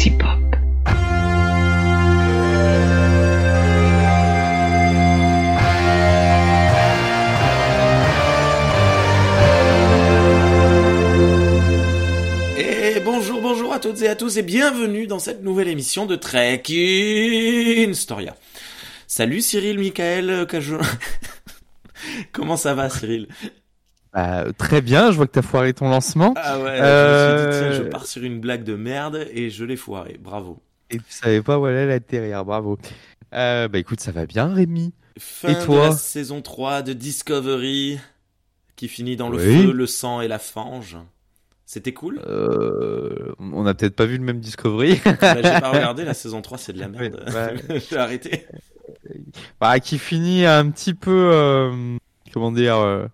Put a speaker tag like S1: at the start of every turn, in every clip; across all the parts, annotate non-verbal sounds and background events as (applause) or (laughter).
S1: Et bonjour, bonjour à toutes et à tous et bienvenue dans cette nouvelle émission de Trek in Storia. Salut Cyril, Michael, Cajon. (laughs) Comment ça va Cyril?
S2: Bah, très bien, je vois que t'as foiré ton lancement.
S1: Ah ouais, je me suis dit,
S2: Euh,
S1: tiens, je pars sur une blague de merde et je l'ai foiré. Bravo.
S2: Et tu savais pas où elle allait atterrir, bravo. Euh, bah écoute, ça va bien Rémi.
S1: Fin
S2: Et
S1: de
S2: toi
S1: la saison 3 de Discovery qui finit dans le
S2: Oui.
S1: feu, le sang et la fange. C'était cool?
S2: Euh, on a peut-être pas vu le même Discovery.
S1: Bah, J'ai pas (laughs) regardé, la saison 3 c'est de la merde. (laughs)
S2: Ouais,
S1: J'ai arrêté.
S2: bah, qui finit un petit peu, comment dire,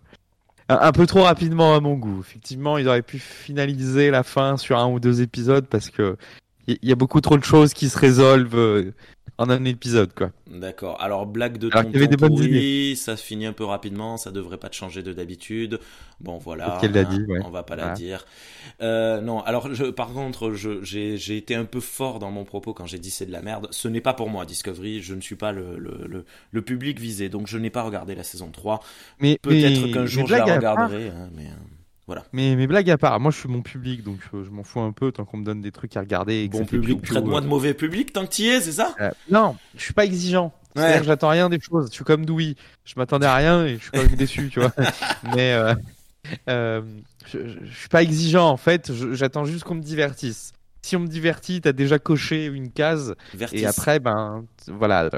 S2: un, peu trop rapidement à mon goût. Effectivement, ils auraient pu finaliser la fin sur un ou deux épisodes parce que il y, y a beaucoup trop de choses qui se résolvent euh, en un épisode, quoi.
S1: D'accord. Alors blague de
S2: Alors
S1: tonton
S2: qu'il y avait des bonnes
S1: pourri, ça se finit un peu rapidement, ça devrait pas te changer de d'habitude. Bon voilà,
S2: qu'elle l'a
S1: hein,
S2: dit, ouais.
S1: on va pas la dire. Euh, non, alors je, par contre, j'ai j'ai été un peu fort dans mon propos quand j'ai dit c'est de la merde. Ce n'est pas pour moi Discovery, je ne suis pas le, le, le, le public visé, donc je n'ai pas regardé la saison 3.
S2: Mais
S1: Peut-être qu'un jour je la
S2: part-
S1: regarderai, hein, mais euh,
S2: Mais mes blagues à part, moi je suis mon public, donc euh, je m'en fous un peu tant qu'on me donne des trucs à regarder. Et
S1: bon public, traite-moi
S2: euh.
S1: de mauvais public tant que t'y es, c'est ça
S2: Euh, non, je suis pas exigeant.
S1: Ouais.
S2: J'attends rien des choses. Je suis comme Dewey. Je m'attendais à rien et je suis quand même déçu, tu vois. (laughs) Mais euh, euh, je, je, je suis pas exigeant en fait. J'attends juste qu'on me divertisse. Si on me divertit, t'as déjà coché une case
S1: Vertis.
S2: et après, ben voilà.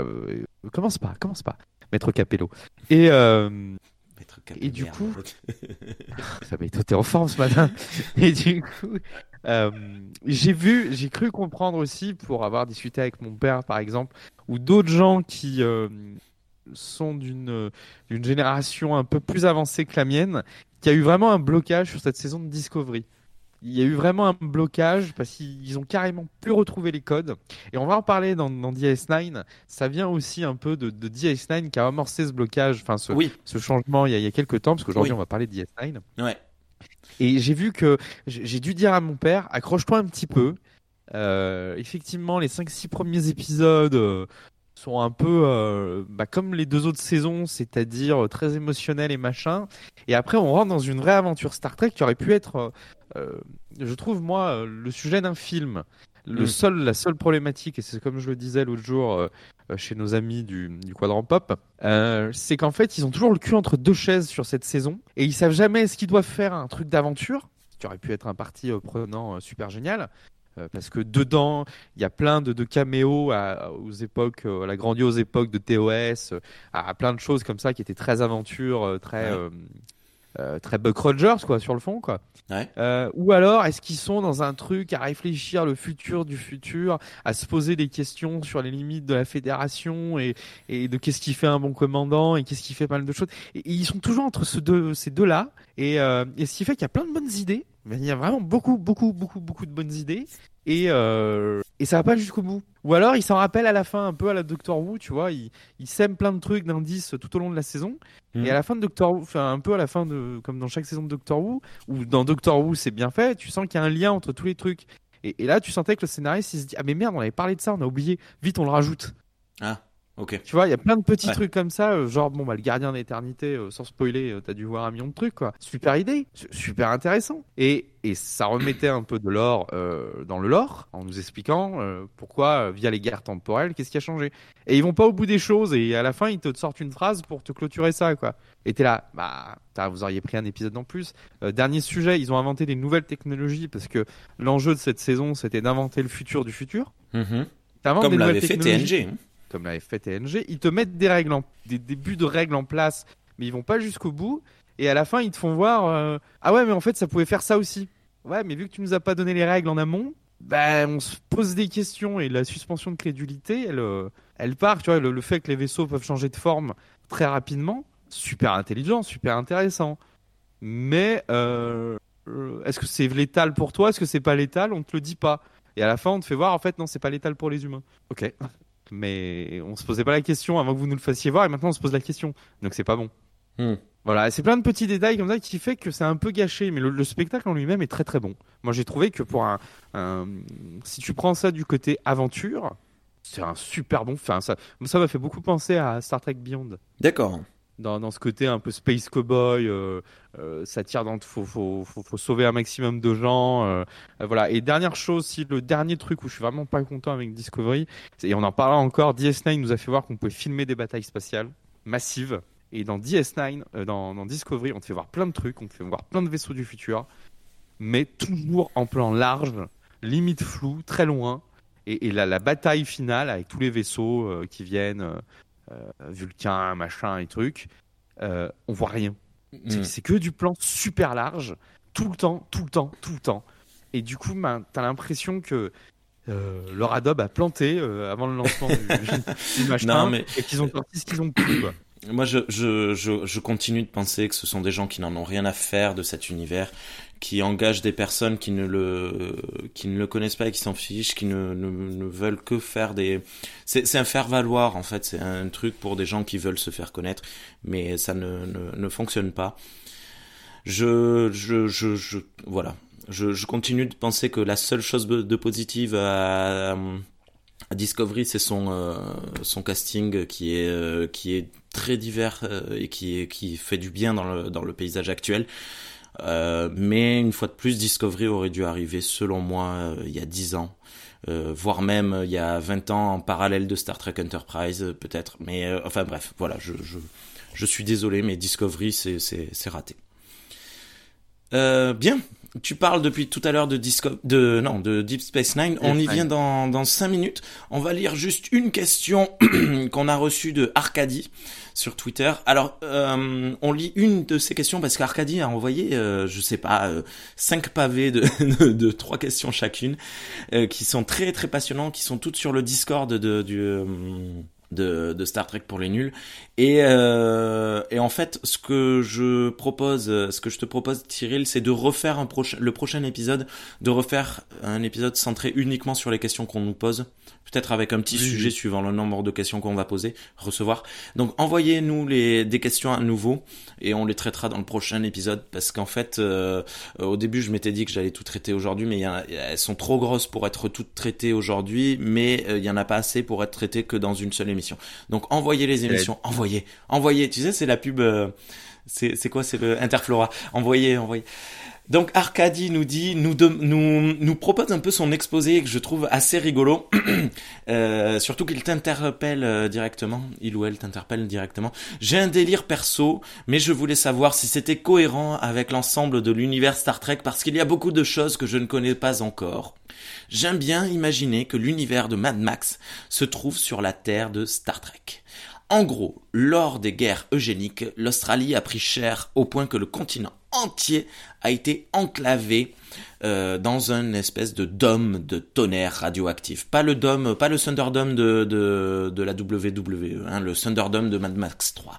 S2: commence pas, commence pas. Maître Capello. Et
S1: Maître Cap-
S2: et du
S1: merde.
S2: coup- (laughs) Ça mais toi t'es en forme ce matin. (laughs) Et du coup, euh, j'ai vu, j'ai cru comprendre aussi pour avoir discuté avec mon père par exemple, ou d'autres gens qui euh, sont d'une d'une génération un peu plus avancée que la mienne, qu'il y a eu vraiment un blocage sur cette saison de Discovery. Il y a eu vraiment un blocage parce qu'ils ont carrément plus retrouvé les codes. Et on va en parler dans, dans DS9. Ça vient aussi un peu de, de DS9 qui a amorcé ce blocage, enfin ce,
S1: Oui,
S2: ce changement il y a, il y a quelques temps, parce qu'aujourd'hui
S1: Oui.
S2: on va parler de DS9.
S1: ouais.
S2: Et j'ai vu que j'ai j'ai dû dire à mon père, accroche-toi un petit peu. Euh, effectivement, les 5-6 premiers épisodes euh, sont un peu euh, bah, comme les deux autres saisons, c'est-à-dire très émotionnels et machin. Et après, on rentre dans une vraie aventure Star Trek qui aurait pu être, euh, euh, je trouve moi, le sujet d'un film. Le
S1: Mm.
S2: seul, la seule problématique, et c'est comme je le disais l'autre jour euh, chez nos amis du, du Quadrant Pop, euh, c'est qu'en fait, ils ont toujours le cul entre deux chaises sur cette saison, et ils savent jamais est-ce qu'ils doivent faire un truc d'aventure, qui aurait pu être un parti prenant super génial, euh, parce que dedans, il y a plein de, de caméos à, aux époques, euh, à la grandiose époque de TOS, euh, à, à plein de choses comme ça qui étaient très aventure, euh, très,
S1: Ouais.
S2: Euh, très Buck Rogers, quoi, sur le fond, quoi.
S1: Ouais.
S2: Euh, ou alors, est-ce qu'ils sont dans un truc à réfléchir le futur du futur, à se poser des questions sur les limites de la fédération et, et de qu'est-ce qui fait un bon commandant et qu'est-ce qui fait pas mal de choses. Et, et ils sont toujours entre ce deux, ces deux-là. Et, euh, et ce qui fait qu'il y a plein de bonnes idées. Mais il y a vraiment beaucoup, beaucoup, beaucoup, beaucoup de bonnes idées. Et, euh, et ça va pas jusqu'au bout. Ou alors, ils s'en rappellent à la fin, un peu à la Doctor Who, tu vois. Ils sèment plein de trucs, d'indices tout au long de la saison.
S1: Mhm.
S2: Et à la fin de Doctor Who, enfin, un peu à la fin de, comme dans chaque saison de Doctor Who, ou dans Doctor Who, c'est bien fait, tu sens qu'il y a un lien entre tous les trucs. Et, et là, tu sentais que le scénariste, il se dit, ah mais merde, on avait parlé de ça, on a oublié, vite, on le rajoute.
S1: Ah, ok.
S2: Tu vois, il y a plein de petits
S1: Ouais.
S2: trucs comme ça, euh, genre, bon, bah, le gardien d'éternité, euh, sans spoiler, euh, t'as dû voir un million de trucs, quoi. Super idée, su- super intéressant. Et, et ça remettait un peu de l'or euh, dans le lore, en nous expliquant euh, pourquoi, euh, via les guerres temporelles, qu'est-ce qui a changé. Et ils vont pas au bout des choses, et à la fin, ils te sortent une phrase pour te clôturer ça, quoi. Et t'es là, bah, vous auriez pris un épisode en plus. Dernier sujet, ils ont inventé des nouvelles technologies, parce que l'enjeu de cette saison, c'était d'inventer le futur du futur. T'inventes des
S1: Comme l'avait fait TNG.
S2: Comme l'avait fait TNG, ils te mettent des règles, des débuts de règles en place, mais ils vont pas jusqu'au bout. Et à la fin, ils te font voir, euh, ah ouais, mais en fait, ça pouvait faire ça aussi. Ouais, mais vu que tu nous as pas donné les règles en amont, ben on se pose des questions et la suspension de crédulité, elle, euh, elle part. Tu vois, le, fait que les vaisseaux peuvent changer de forme très rapidement, super intelligent, super intéressant. Mais euh, est-ce que c'est létal pour toi? Est-ce que c'est pas létal? On te le dit pas. Et à la fin, on te fait voir, en fait, non, c'est pas létal pour les humains. Ok. Mais on se posait pas la question avant que vous nous le fassiez voir, et maintenant on se pose la question. Donc c'est pas bon.
S1: Hmm.
S2: Voilà, c'est plein de petits détails comme ça qui fait que c'est un peu gâché, mais le, spectacle en lui-même est très très bon. Moi, j'ai trouvé que pour un, si tu prends ça du côté aventure, c'est un super bon. Enfin, ça, ça m'a fait beaucoup penser à Star Trek Beyond.
S1: D'accord.
S2: Dans, ce côté un peu space cowboy, euh, euh, ça tire dans, faut, faut, sauver un maximum de gens, euh, voilà. Et dernière chose, si le dernier truc où je suis vraiment pas content avec Discovery, et on en parlera encore, DS9 nous a fait voir qu'on pouvait filmer des batailles spatiales massives. Et dans DS9, euh, dans, Discovery, on te fait voir plein de trucs, on te fait voir plein de vaisseaux du futur, mais toujours en plan large, limite flou, très loin. Et, la, bataille finale avec tous les vaisseaux qui viennent, Vulcain, machin et trucs, euh, on voit rien. Mm. C'est que du plan super large, tout le temps, tout le temps, tout le temps. Et du coup, ben, t'as l'impression que euh, leur Adobe a planté avant le lancement du, (laughs) du machin mais... et qu'ils ont sorti ce qu'ils ont pu. Quoi.
S1: Moi, je, je, je, je, continue de penser que ce sont des gens qui n'en ont rien à faire de cet univers, qui engagent des personnes qui ne le, qui ne le connaissent pas et qui s'en fichent, qui ne, ne, ne, veulent que faire des... C'est un faire-valoir, en fait. C'est un truc pour des gens qui veulent se faire connaître, mais ça ne, ne, ne fonctionne pas. Je, je, je, je voilà. Je, je continue de penser que la seule chose de positive à, Discovery, c'est son euh, son casting qui est euh, qui est très divers euh, et qui qui fait du bien dans le dans le paysage actuel. Euh, mais une fois de plus, Discovery aurait dû arriver, selon moi, il y a 10 ans, voire même il y a 20 ans en parallèle de Star Trek Enterprise, peut-être. Mais enfin bref, voilà, je, suis désolé, mais Discovery c'est raté. bien, tu parles depuis tout à l'heure de, Disco de non de Deep Space Nine. On y vient dans dans cinq minutes. On va lire juste une question (clears throat) qu'on a reçue de Arcadie sur Twitter. Alors euh, on lit une de ces questions parce qu'Arcadie a envoyé, euh, je sais pas, euh, cinq pavés de, (laughs) de, de, trois questions chacune, euh, qui sont très très passionnants, qui sont toutes sur le Discord de, du euh, de, de, Star Trek pour les nuls. Et, euh, et en fait, ce que je propose, ce que je te propose, Cyril, c'est de refaire un le prochain épisode, de refaire un épisode centré uniquement sur les questions qu'on nous pose peut-être avec un petit sujet suivant le nombre de questions qu'on va poser, recevoir. Donc envoyez-nous les des questions à nouveau et on les traitera dans le prochain épisode parce qu'en fait euh, au début je m'étais dit que j'allais tout traiter aujourd'hui mais y a, elles sont trop grosses pour être toutes traitées aujourd'hui mais euh, il y en a pas assez pour être traitées que dans une seule émission. Donc envoyez les émissions, envoyez, envoyez. Tu sais c'est la pub euh, c'est c'est quoi? C'est le Interflora. Envoyez, envoyez. Donc Arcadie nous dit, nous, nous, nous propose un peu son exposé que je trouve assez rigolo, (clears throat) euh, surtout qu'il t'interpelle euh, directement, il ou elle t'interpelle directement. J'ai un délire perso, mais je voulais savoir si c'était cohérent avec l'ensemble de l'univers Star Trek parce qu'il y a beaucoup de choses que je ne connais pas encore. J'aime bien imaginer que l'univers de Mad Max se trouve sur la Terre de Star Trek. En gros, lors des guerres eugéniques, l'Australie a pris cher au point que le continent entier a été enclavé euh, dans une espèce de dôme de tonnerre radioactif. Pas le dôme, pas le Thunderdome de, de, de la WWE, hein, le Thunderdome de Mad Max 3.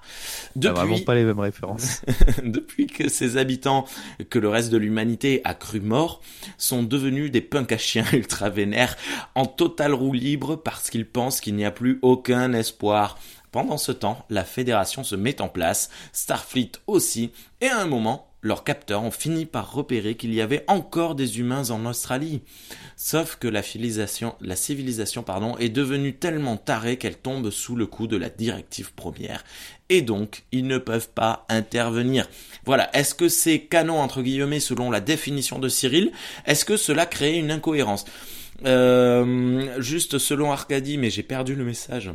S2: Depuis, vraiment pas les mêmes références. (laughs)
S1: depuis que ses habitants, que le reste de l'humanité a cru morts, sont devenus des punks à chiens (laughs) ultra vénères en totale roue libre parce qu'ils pensent qu'il n'y a plus aucun espoir. Pendant ce temps, la fédération se met en place, Starfleet aussi, et à un moment, leurs capteurs ont fini par repérer qu'il y avait encore des humains en Australie. Sauf que la civilisation, est devenue tellement tarée qu'elle tombe sous le coup de la directive première. Et donc, ils ne peuvent pas intervenir. Voilà. Est-ce que c'est canon, entre guillemets, selon la définition de Cyril? Est-ce que cela crée une incohérence? Euh, Juste selon Arcadie, mais j'ai perdu le message.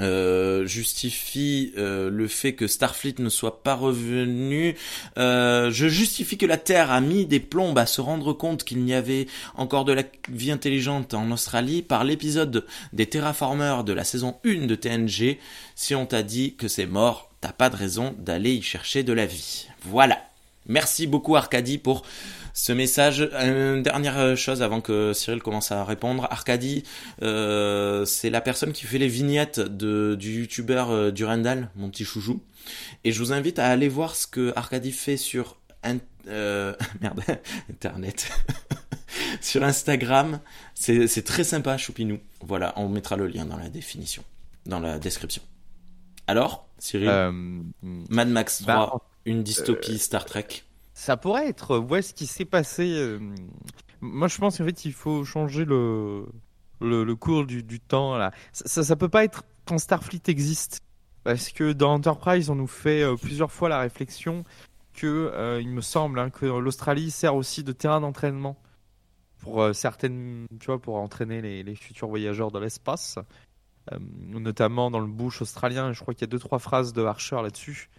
S1: Euh, justifie euh, le fait que Starfleet ne soit pas revenu. Euh, je justifie que la Terre a mis des plombes à se rendre compte qu'il n'y avait encore de la vie intelligente en Australie par l'épisode des terraformeurs de la saison 1 de TNG. Si on t'a dit que c'est mort, t'as pas de raison d'aller y chercher de la vie. Voilà. Merci beaucoup Arcadie pour ce message. Une dernière chose avant que Cyril commence à répondre. Arcadie, euh, c'est la personne qui fait les vignettes de, du youtubeur euh, Durandal, mon petit chouchou. Et je vous invite à aller voir ce que Arcadie fait sur euh, (laughs) merde, internet. (laughs) sur Instagram. C'est très sympa, Choupinou. Voilà, on mettra le lien dans la définition, dans la description. Alors, Cyril?
S2: Euh,
S1: Mad Max 3,
S2: bah,
S1: une dystopie Star Trek.
S2: Ça pourrait être. Où est-ce qui s'est passé euh, Moi, je pense qu'en fait, il faut changer le le, cours du, du temps. Là, ça, ça, ça peut pas être quand Starfleet existe, parce que dans Enterprise, on nous fait euh, plusieurs fois la réflexion que euh, il me semble hein, que l'Australie sert aussi de terrain d'entraînement pour certaines, tu vois, pour entraîner les, futurs voyageurs dans l'espace, notamment dans le bush australien. Je crois qu'il y a deux trois phrases de Archer là-dessus.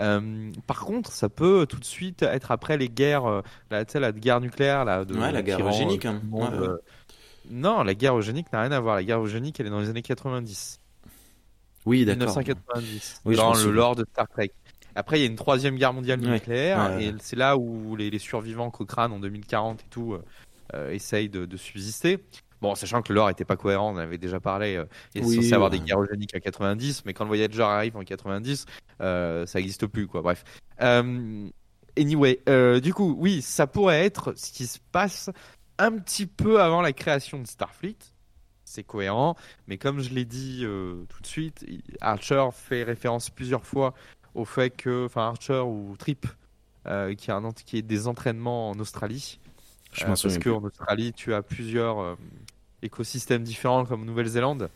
S2: Euh, par contre, ça peut tout de suite être après les guerres, euh, la, guerre nucléaire, là, de,
S1: Ouais, la guerre
S2: rend,
S1: eugénique,
S2: euh,
S1: hein. Ouais, ouais.
S2: euh, Non, la guerre eugénique n'a rien à voir. La guerre eugénique, elle est dans les années 90.
S1: Oui, d'accord.
S2: 1990.
S1: Oui, je
S2: dans le lore de Star Trek. Après, il y a une troisième guerre mondiale nucléaire, et c'est là où les, les survivants Cochrane en 2040 et tout euh, euh, essayent de, de subsister. Bon, sachant que le lore était pas cohérent, on en avait déjà parlé. euh, il est
S1: Oui,
S2: censé avoir
S1: ouais.
S2: des guerres eugéniques à 90, mais quand le Voyager arrive en 90, euh, ça n'existe plus, quoi. Bref. Euh, anyway, euh, du coup, oui, ça pourrait être ce qui se passe un petit peu avant la création de Starfleet. C'est cohérent, mais comme je l'ai dit euh, tout de suite, Archer fait référence plusieurs fois au fait que, enfin Archer ou Trip, euh, qui a un qui est des entraînements en Australie,
S1: Je
S2: Euh,
S1: m'en
S2: parce
S1: souviens.
S2: que en Australie tu as plusieurs euh, écosystèmes différents comme Nouvelle-Zélande.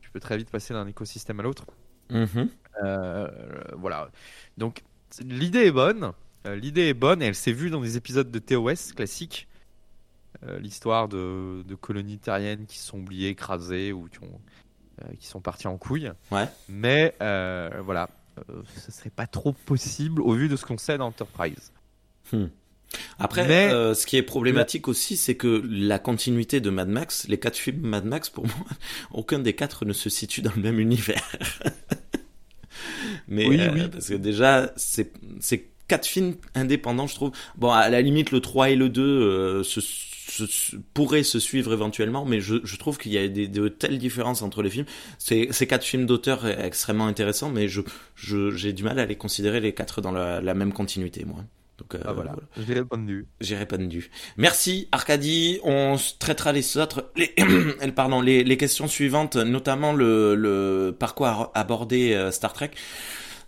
S2: Tu peux très vite passer d'un écosystème à l'autre.
S1: Mhm.
S2: Euh, voilà. Donc l'idée est bonne. Euh, l'idée est bonne et elle s'est vue dans des épisodes de TOS classiques. Euh, L'histoire de, de colonies terriennes qui sont oubliées, écrasées ou qui, ont, euh, qui sont parties en couille.
S1: Ouais.
S2: Mais voilà, ce serait pas trop possible au vu de ce qu'on sait dans Enterprise.
S1: Après,
S2: Mais-
S1: euh, ce qui est problématique aussi, c'est que la continuité de Mad Max, les quatre films Mad Max, pour moi, (laughs) aucun des quatre ne se situe dans le même univers. (laughs) Mais
S2: Oui,
S1: euh,
S2: oui.
S1: parce que déjà, c'est quatre films indépendants, je trouve. Bon, à la limite, le 3 et le 2 euh, se, se- se- pourraient se suivre éventuellement, mais je, je trouve qu'il y a des, de telles différences entre les films. Ces quatre films d'auteur est extrêmement intéressants, mais je- j'ai du mal à les considérer les quatre dans la, la même continuité, moi. Donc euh,
S2: Ah voilà, j'ai répondu.
S1: j'ai répondu. Merci Arcadie. On traitera les autres, les, (clears throat) pardon, les, les questions suivantes, notamment le, le parcours à aborder euh, Star Trek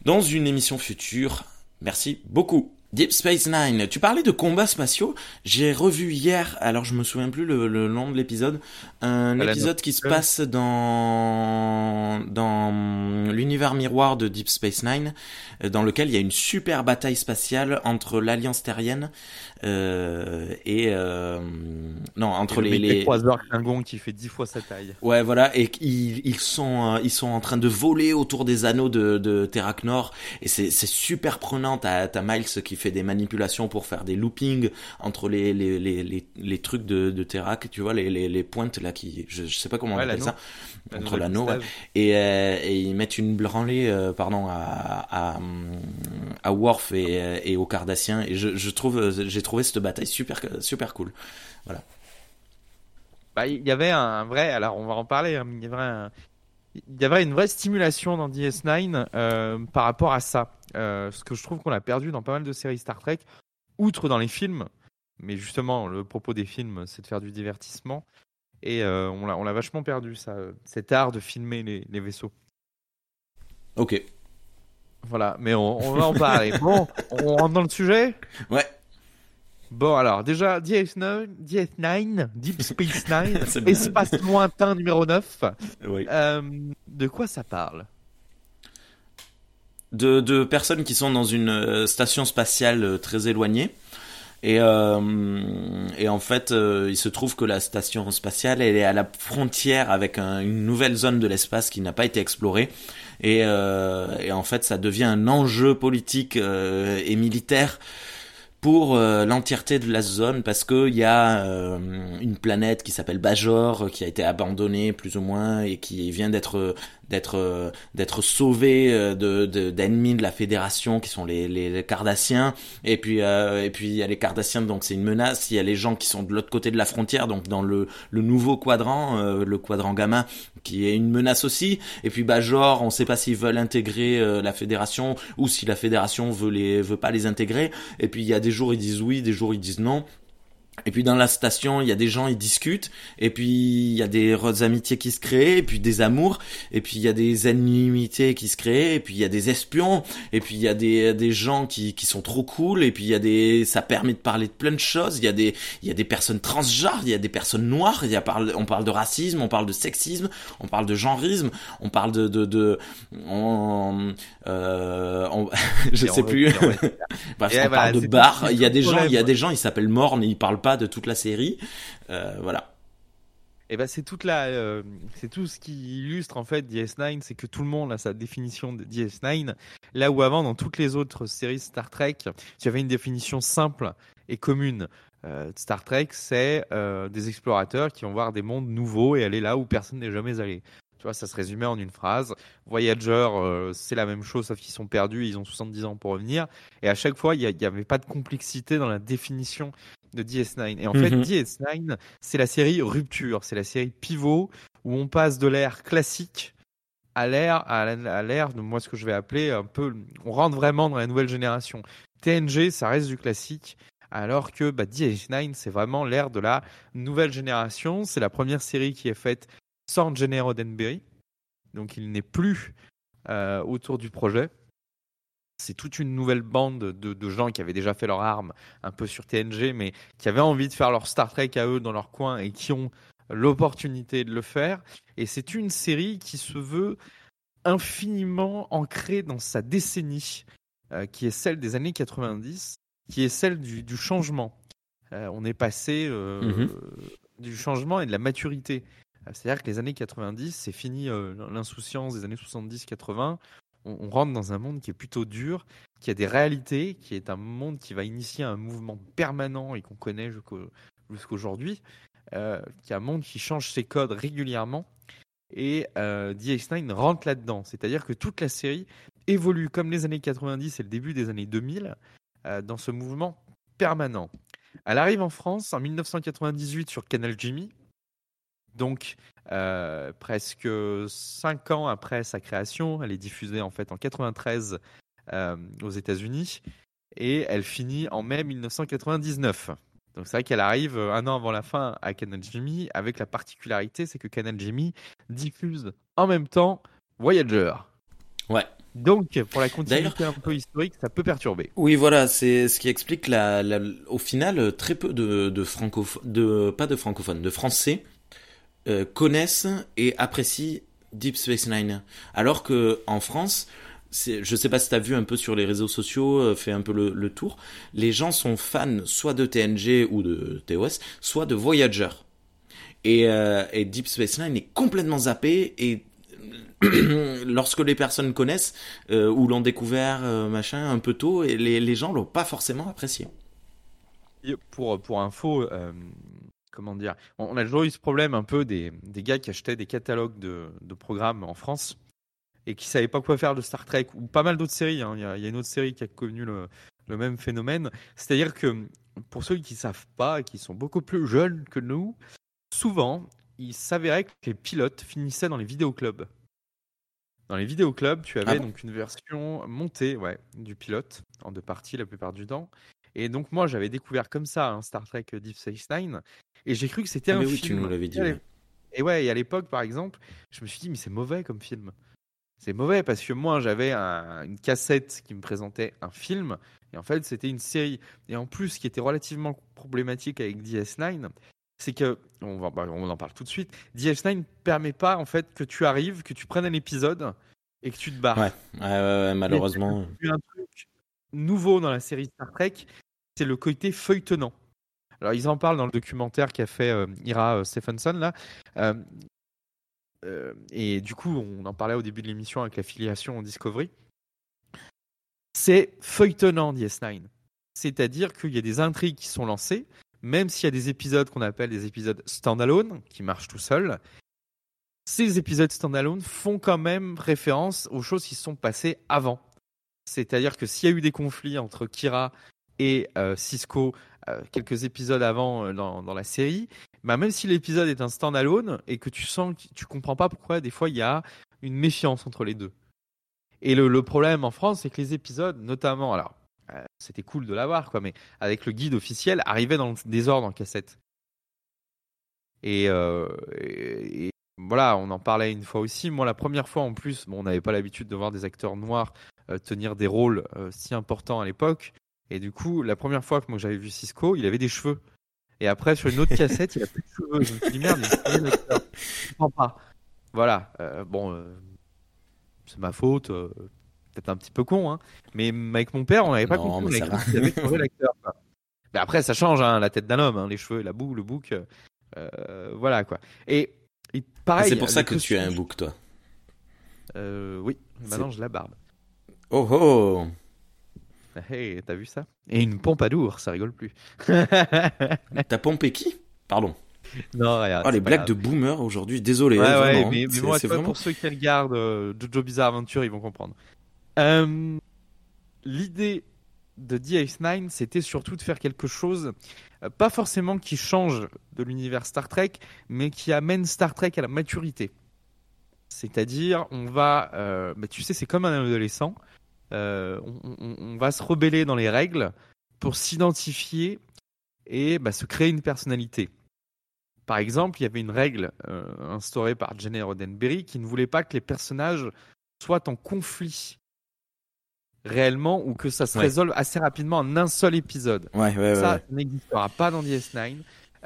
S1: dans une émission future. Merci beaucoup. Deep Space Nine. Tu parlais de combats spatiaux. J'ai revu hier, alors je me souviens plus le, le nom de l'épisode, un épisode qui se passe dans dans l'univers miroir de Deep Space Nine, dans lequel il y a une super bataille spatiale entre l'Alliance terrienne euh, et euh, non entre les, les
S2: 3 heures Klingon qui fait 10 fois sa taille.
S1: Ouais, voilà, et ils, ils sont euh, ils sont en train de voler autour des anneaux de, de Terrac Nord, et c'est c'est super prenant. T'as t'as Miles qui fait des manipulations pour faire des loopings entre les les les les, les trucs de de Terrac, tu vois, les les les pointes là qui je, je sais pas comment on
S2: Ouais,
S1: appelle
S2: l'anneau.
S1: ça,
S2: Nouvelle
S1: l'anneau, ouais. et euh, et ils mettent une branlée euh, pardon à à à Worf et euh, et aux Cardassiens, et je je trouve j'ai trouvé cette bataille super super cool.
S2: Bah, il y avait un vrai, alors on va en parler, hein, mais il y avait, un- il y avait une vraie stimulation dans DS9 euh, par rapport à ça. Euh, ce que je trouve qu'on a perdu dans pas mal de séries Star Trek, outre dans les films, mais justement le propos des films c'est de faire du divertissement, et euh, on l'a on l'a vachement perdu ça, euh, cet art de filmer les, les vaisseaux.
S1: Ok.
S2: Voilà, mais on, on va en parler. (laughs) Bon, on rentre dans le sujet?
S1: Ouais.
S2: Bon, alors, déjà, DS9, DS9 Deep Space (laughs) Nine, espace lointain numéro 9.
S1: Oui.
S2: Euh, de quoi ça parle?
S1: De, de personnes qui sont dans une station spatiale très éloignée. Et, euh, et en fait, euh, il se trouve que la station spatiale, elle est à la frontière avec un- une nouvelle zone de l'espace qui n'a pas été explorée. Et, euh, et en fait, ça devient un enjeu politique euh, et militaire pour euh, l'entièreté de la zone parce que il y a euh, une planète qui s'appelle Bajor qui a été abandonnée plus ou moins et qui vient d'être d'être euh, d'être sauvée euh, de de- d'ennemis de, la Fédération qui sont les les, Cardassiens. Et puis euh, et puis il y a les Cardassiens donc c'est une menace. Il y a les gens qui sont de l'autre côté de la frontière donc dans le le nouveau quadrant euh, le quadrant gamma qui est une menace aussi. Et puis Bajor on sait pas s'ils veulent intégrer euh, la Fédération ou si la Fédération veut les veut pas les intégrer. Et puis il y a des jours ils disent oui, des jours ils disent non. Et puis dans la station, il y a des gens, ils discutent, et puis il y a des amitiés qui se créent, et puis des amours, et puis il y a des ennemis qui se créent, et puis il y a des espions, et puis il y a des, des gens qui, qui sont trop cool, et puis il y a des, ça permet de parler de plein de choses. Il y a des, il y a des personnes transgenres, il y a des personnes noires, il y a on parle de racisme, on parle de sexisme, on parle de genrisme, on parle de, de, de, on, euh, on, je sais plus. Bref, on parle de bar. Il y a des gens, il y a des gens, ils s'appellent Morne et ils parlent pas de toute la série. Euh, voilà.
S2: Et eh ben c'est toute la, euh, c'est tout ce qui illustre en fait DS9, c'est que tout le monde a sa définition de DS9. Là où avant dans toutes les autres séries Star Trek, tu avais une définition simple et commune. Euh, Star Trek, c'est des explorateurs qui vont voir des mondes nouveaux et aller là où personne n'est jamais allé. Tu vois, ça se résumait en une phrase. Voyager, c'est la même chose, sauf qu'ils sont perdus, ils ont 70 ans pour revenir. Et à chaque fois, il n'y avait pas de complexité dans la définition de DS9. Et en fait, mhm. DS9, c'est la série rupture, c'est la série pivot où on passe de l'ère classique à l'ère à l'ère de moi ce que je vais appeler un peu on rentre vraiment dans la nouvelle génération. TNG, ça reste du classique alors que bah, DS9, c'est vraiment l'ère de la nouvelle génération, c'est la première série qui est faite sans Jenner Roddenberry. Donc il n'est plus euh, autour du projet c'est toute une nouvelle bande de, gens qui avaient déjà fait leur arme un peu sur TNG, mais qui avaient envie de faire leur Star Trek à eux dans leur coin et qui ont l'opportunité de le faire. Et c'est une série qui se veut infiniment ancrée dans sa décennie, euh, qui est celle des années 90, qui est celle du, changement. Euh, on est passé euh, mm-hmm. du changement et de la maturité. C'est-à-dire que les années 90, c'est fini l'insouciance des années 70-80 on, rentre dans un monde qui est plutôt dur, qui a des réalités, qui est un monde qui va initier un mouvement permanent et qu'on connaît jusqu'aujourd'hui, euh, qui est un monde qui change ses codes régulièrement. Et euh, DX9 rentre là-dedans. C'est-à-dire que toute la série évolue comme les années 90 et le début des années 2000 euh, dans ce mouvement permanent. Elle arrive en France en 1998 sur Canal Jimmy. Donc, euh, presque cinq ans après sa création, elle est diffusée en fait en 93 euh, aux États-Unis et elle finit en mai 1999. Donc c'est vrai qu'elle arrive un an avant la fin à Canal Jimmy avec la particularité, c'est que Canal Jimmy diffuse en même temps Voyager.
S1: Ouais.
S2: Donc, pour la continuité un peu historique, ça peut perturber.
S1: Oui, voilà, c'est ce qui explique la, au final très peu de, de francophones, de pas de francophones, de français euh, connaissent et apprécient Deep Space Nine. Alors que en France, je sais pas si tu as vu un peu sur les réseaux sociaux, euh, fait un peu le, tour, les gens sont fans soit de TNG ou de TOS, soit de Voyager. Et, euh, et Deep Space Nine est complètement zappé et (clears throat) lorsque les personnes connaissent ou l'ont découvert machin un peu tôt, les, les gens l'ont pas forcément apprécié.
S2: Pour, pour info, comment dire on, a toujours eu ce problème un peu des, des gars qui achetaient des catalogues de, de, programmes en France et qui savaient pas quoi faire de Star Trek ou pas mal d'autres séries. Hein. Il, y a, il, y a, une autre série qui a connu le, le même phénomène. C'est-à-dire que pour ceux qui savent pas et qui sont beaucoup plus jeunes que nous, souvent il s'avérait que les pilotes finissaient dans les vidéoclubs. Dans les vidéoclubs, tu avais ah donc une version montée ouais, du pilote en deux parties la plupart du temps. Et donc moi j'avais découvert comme ça un Star Trek Deep Space Nine et j'ai cru que c'était ah, un
S1: mais
S2: oui,
S1: Tu nous l'avais dit.
S2: Et ouais, et à l'époque par exemple, je me suis dit mais c'est mauvais comme film. C'est mauvais parce que moi j'avais une cassette qui me présentait un film et en fait c'était une série. Et en plus ce qui était relativement problématique avec DS9, c'est que on, va, bah, on en parle tout de suite. DS9 ne permet pas en fait que tu arrives, que tu prennes un épisode et que tu te barres.
S1: Ouais, ouais, ouais, malheureusement.
S2: un truc nouveau dans la série Star Trek, c'est le côté feuilletonnant. Alors ils en parlent dans le documentaire qu'a fait euh, Ira euh, Stephenson là. Euh, et du coup, on en parlait au début de l'émission avec l'affiliation Discovery. C'est feuilletonnant DS9. C'est-à-dire qu'il y a des intrigues qui sont lancées, même s'il y a des épisodes qu'on appelle des épisodes standalone, qui marchent tout seuls. Ces épisodes standalone font quand même référence aux choses qui se sont passées avant. C'est-à-dire que s'il y a eu des conflits entre Kira et Cisco quelques épisodes avant euh, dans, la série, bah, même si l'épisode est un standalone et que tu sens que tu comprends pas pourquoi des fois il y a une méfiance entre les deux. Et le, problème en France, c'est que les épisodes, notamment, alors c'était cool de l'avoir, quoi. Mais avec le guide officiel, arrivait dans le désordre en cassette. Et, et, voilà, on en parlait une fois aussi. Moi, la première fois en plus, bon, on n'avait pas l'habitude de voir des acteurs noirs tenir des rôles si importants à l'époque. Et du coup, la première fois que moi j'avais vu Cisco, il avait des cheveux. Et après, sur une autre cassette, il a plus de cheveux. Je me suis dit, merde, il est pas. Voilà. Euh, bon, euh, c'est ma faute. Euh, peut-être un petit peu con, hein. Mais avec mon père, on n'avait pas compris. Il avait l'acteur. Mais après, ça change, hein, la tête d'un homme, hein, les cheveux, la boue, le bouc. voilà, quoi. Et, pareil.
S1: C'est pour ça que tu as un bouc, toi.
S2: oui. Maintenant, je la barbe.
S1: Oh oh
S2: Hey, t'as vu ça? Et une pompadour, ça rigole plus. (laughs)
S1: T'as pompé qui? Pardon.
S2: Non, regarde.
S1: Oh, les blagues de boomer aujourd'hui, désolé.
S2: Ouais, hein, ouais, mais, mais moi, vraiment... pour ceux qui regardent euh, Jojo Bizarre Adventure, ils vont comprendre. Euh, L'idée de DS9, c'était surtout de faire quelque chose, euh, pas forcément qui change de l'univers Star Trek, mais qui amène Star Trek à la maturité. C'est-à-dire, on va, euh, bah, tu sais, c'est comme un adolescent. Euh, on, va se rebeller dans les règles pour s'identifier et bah, se créer une personnalité. Par exemple, il y avait une règle euh, instaurée par Jenny Roddenberry qui ne voulait pas que les personnages soient en conflit réellement ou que ça se résolve assez rapidement en un seul épisode.
S1: ça
S2: n'existera pas dans DS9.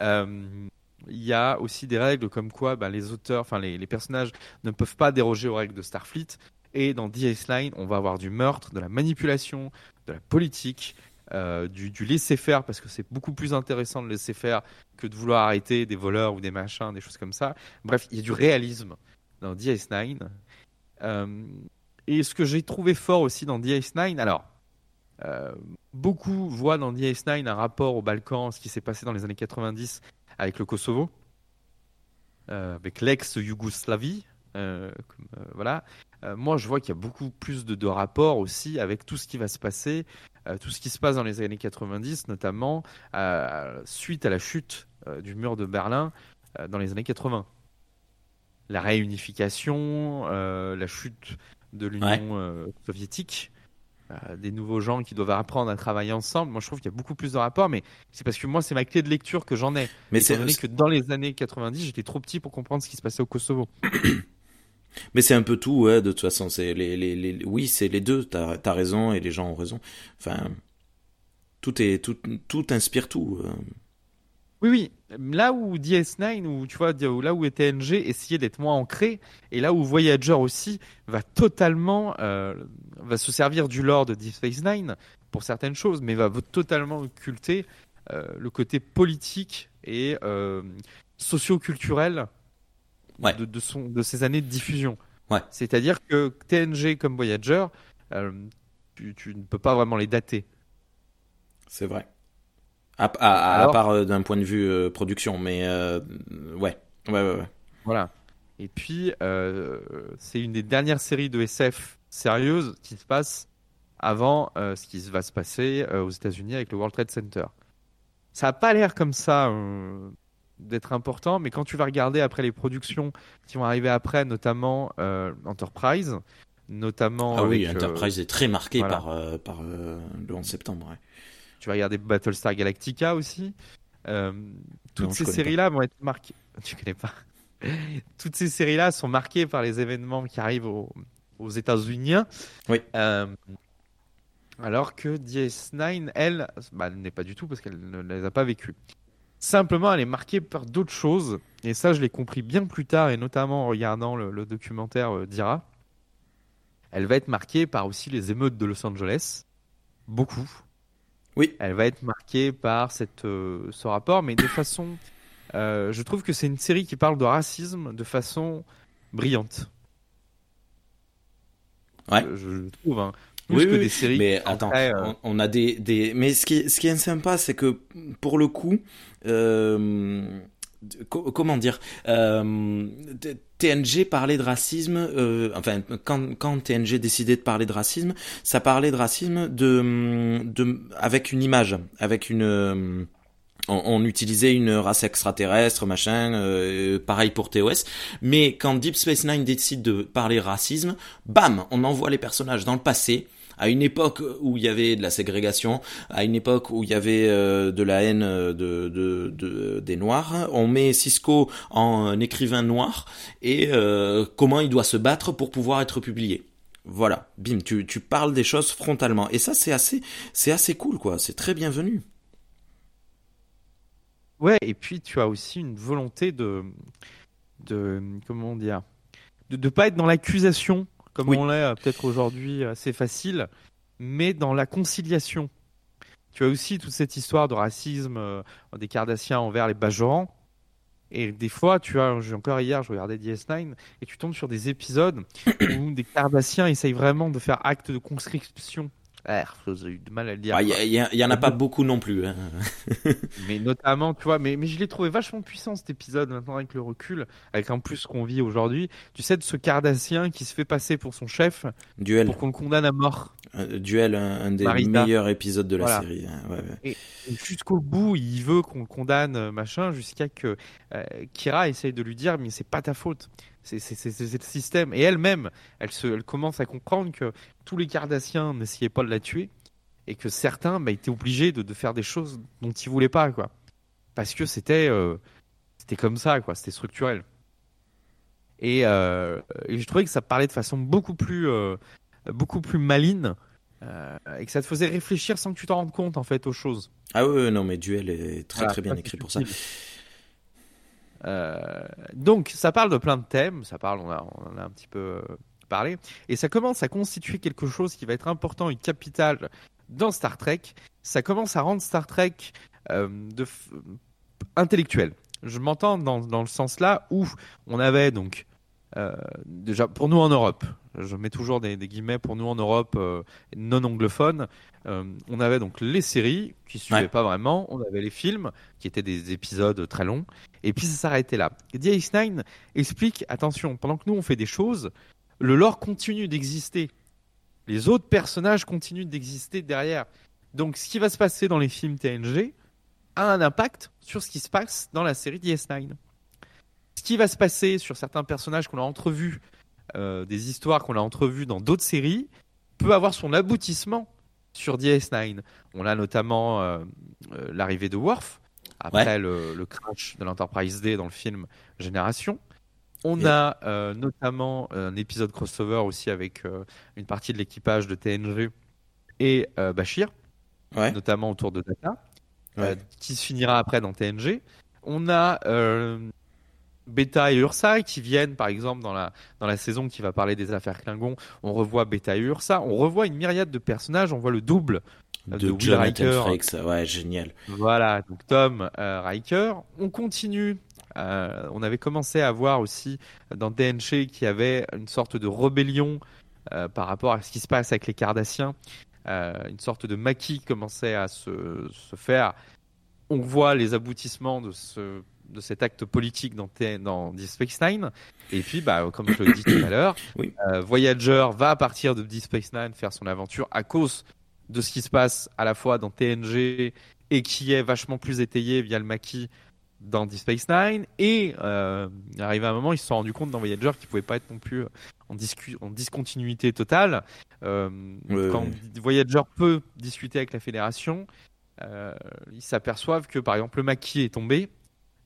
S2: Euh, il y a aussi des règles comme quoi bah, les auteurs, enfin les, les, personnages ne peuvent pas déroger aux règles de Starfleet. Et dans DS9, on va avoir du meurtre, de la manipulation, de la politique, euh, du, laisser-faire, parce que c'est beaucoup plus intéressant de laisser faire que de vouloir arrêter des voleurs ou des machins, des choses comme ça. Bref, il y a du réalisme dans DS9. Euh, et ce que j'ai trouvé fort aussi dans DS9, alors, euh, beaucoup voient dans DS9 un rapport au Balkan, ce qui s'est passé dans les années 90 avec le Kosovo, avec l'ex-Yougoslavie, voilà. Euh, moi, je vois qu'il y a beaucoup plus de, de, rapports aussi avec tout ce qui va se passer, euh, tout ce qui se passe dans les années 90, notamment euh, suite à la chute du mur de Berlin dans les années 80. La réunification, la chute de l'Union soviétique, des nouveaux gens qui doivent apprendre à travailler ensemble. Moi, je trouve qu'il y a beaucoup plus de rapports, mais c'est parce que moi, c'est ma clé de lecture que j'en ai. Mais c'est donné que dans les années 90, j'étais trop petit pour comprendre ce qui se passait au Kosovo. (coughs)
S1: Mais c'est un peu tout, ouais, de toute façon. C'est les, les, oui, c'est les deux. T'as as raison et les gens ont raison. Enfin, tout est, tout, tout inspire tout. Euh.
S2: Oui, oui. Là où DS9, ou tu vois, là où TNG essayait d'être moins ancré, et là où Voyager aussi va totalement, euh, va se servir du lore de Deep Space Nine pour certaines choses, mais va totalement occulter euh, le côté politique et socio-culturel de, de, son, de ces années de diffusion.
S1: Ouais.
S2: C'est-à-dire que TNG comme Voyager, euh, tu, tu, ne peux pas vraiment les dater.
S1: C'est vrai. À, à, à part euh, d'un point de vue euh, production, mais ouais. ouais. Ouais, ouais,
S2: Voilà. Et puis, c'est une des dernières séries de SF sérieuses qui se passe avant ce qui va se passer aux États-Unis avec le World Trade Center. Ça n'a pas l'air comme ça d'être important, mais quand tu vas regarder après les productions qui vont arriver après, notamment euh, Enterprise, notamment.
S1: Ah oui, euh, Enterprise est très marqué par, euh, par le 11 septembre.
S2: Tu vas regarder Battlestar Galactica aussi. toutes ces séries-là vont être marquées. (laughs) Tu connais pas (laughs) Toutes ces séries-là sont marquées par les événements qui arrivent aux, aux États-Unis.
S1: Oui.
S2: alors que DS9, elle, bah, elle n'est pas du tout parce qu'elle ne les a pas vécues. Simplement, elle est marquée par d'autres choses. Et ça, je l'ai compris bien plus tard, et notamment en regardant le, documentaire euh, d'Ira. Elle va être marquée par aussi les émeutes de Los Angeles. Beaucoup.
S1: Oui.
S2: Elle va être marquée par cette, euh, ce rapport, mais de façon. Euh, je trouve que c'est une série qui parle de racisme de façon brillante.
S1: Ouais.
S2: Je, trouve. Hein
S1: oui, des séries. Mais attends, euh, on, a des, des. Mais ce qui, ce qui est sympa, c'est que pour le coup, euh, comment dire, euh, TNG parlait de racisme. Euh, enfin, quand, quand TNG décidait de parler de racisme, ça parlait de racisme de, de avec une image, avec une on, utilisait une race extraterrestre, machin, euh, pareil pour TOS. Mais quand Deep Space Nine décide de parler racisme, bam, on envoie les personnages dans le passé À une époque où il y avait de la ségrégation, à une époque où il y avait euh, de la haine de, des Noirs, on met Cisco en écrivain noir et euh, comment il doit se battre pour pouvoir être publié. Voilà, bim, tu, tu parles des choses frontalement. Et ça, c'est assez, c'est assez cool, quoi. C'est très bienvenu.
S2: Ouais, et puis tu as aussi une volonté de, de comment dire, de ne pas être dans l'accusation, comme on l'est euh, peut-être aujourd'hui assez facile, mais dans la conciliation. Tu as aussi toute cette histoire de racisme euh, des Cardassiens envers les Bajorans. Et des fois, tu as, encore hier, je regardais DS9, et tu tombes sur des épisodes (coughs) où des Cardassiens essayent vraiment de faire acte de conscription j'ai eu du mal à le dire.
S1: Il ah, y, en a pas beaucoup non plus. Hein. (laughs)
S2: mais notamment, tu vois, mais, mais je l'ai trouvé vachement puissant cet épisode maintenant avec le recul, avec en plus ce qu'on vit aujourd'hui. Tu sais, de ce Cardassien qui se fait passer pour son chef
S1: Duel.
S2: pour qu'on le condamne à mort.
S1: duel, un, des meilleurs épisodes de la série. Hein.
S2: Et, jusqu'au bout, il veut qu'on le condamne, machin, jusqu'à que euh, Kira essaye de lui dire, mais c'est pas ta faute. C'est le système. Et elle-même, elle, se, elle commence à comprendre que tous les Cardassiens n'essayaient pas de la tuer et que certains bah, étaient obligés de, de, faire des choses dont ils voulaient pas, quoi. Parce que c'était euh, c'était comme ça, quoi. C'était structurel. Et, euh, et, je trouvais que ça parlait de façon beaucoup plus euh, beaucoup plus maligne euh, et que ça te faisait réfléchir sans que tu t'en rendes compte en fait aux choses.
S1: Ah oui, non, mais Duel est très très bien écrit pour ça. (laughs)
S2: Euh, donc, ça parle de plein de thèmes, ça parle, on, a, en a un petit peu euh, parlé, et ça commence à constituer quelque chose qui va être important et capital dans Star Trek. Ça commence à rendre Star Trek euh, intellectuel. Je m'entends dans, dans, le sens là où on avait donc déjà pour nous en Europe, je mets toujours des, guillemets pour nous en Europe euh, non anglophones, euh, on avait donc les séries qui suivaient pas vraiment, on avait les films qui étaient des épisodes très longs, et puis ça s'arrêtait là. DS9 explique, attention, pendant que nous on fait des choses, le lore continue d'exister. Les autres personnages continuent d'exister derrière. Donc ce qui va se passer dans les films TNG a un impact sur ce qui se passe dans la série DS9 ce qui va se passer sur certains personnages qu'on a entrevus, euh, des histoires qu'on a entrevues dans d'autres séries, peut avoir son aboutissement sur DS9. On a notamment euh, euh, l'arrivée de Worf, après le, crash de l'Enterprise D dans le film Génération. On a notamment un épisode crossover aussi avec une partie de l'équipage de TNG et Bashir, notamment autour de Data, qui se finira après dans TNG. On a Beta et Ursa qui viennent par exemple dans la dans la saison qui va parler des affaires Klingon, on revoit Beta et Ursa, on revoit une myriade de personnages, on voit le double
S1: de, de Will Riker. ouais, génial.
S2: Voilà, donc Tom euh, Riker, on continue euh, on avait commencé à voir aussi dans DNC qu'il y avait une sorte de rébellion euh, par rapport à ce qui se passe avec les Cardassiens. une sorte de maquis commençait à se, se faire. On voit les aboutissements de ce de cet acte politique dans, dans Deep Space Nine. Et puis, bah, comme je l'ai dit tout à l'heure, (coughs) euh, Voyager va partir de Deep Space Nine faire son aventure à cause de ce qui se passe à la fois dans TNG et qui est vachement plus étayé via le maquis dans Deep Space Nine. Et euh, arrivé à un moment, ils se sont rendus compte dans Voyager qu'ils pouvaient pas être non plus en, en discontinuité totale. Euh, quand Voyager peut discuter avec la Fédération, euh, ils s'aperçoivent que par exemple le maquis est tombé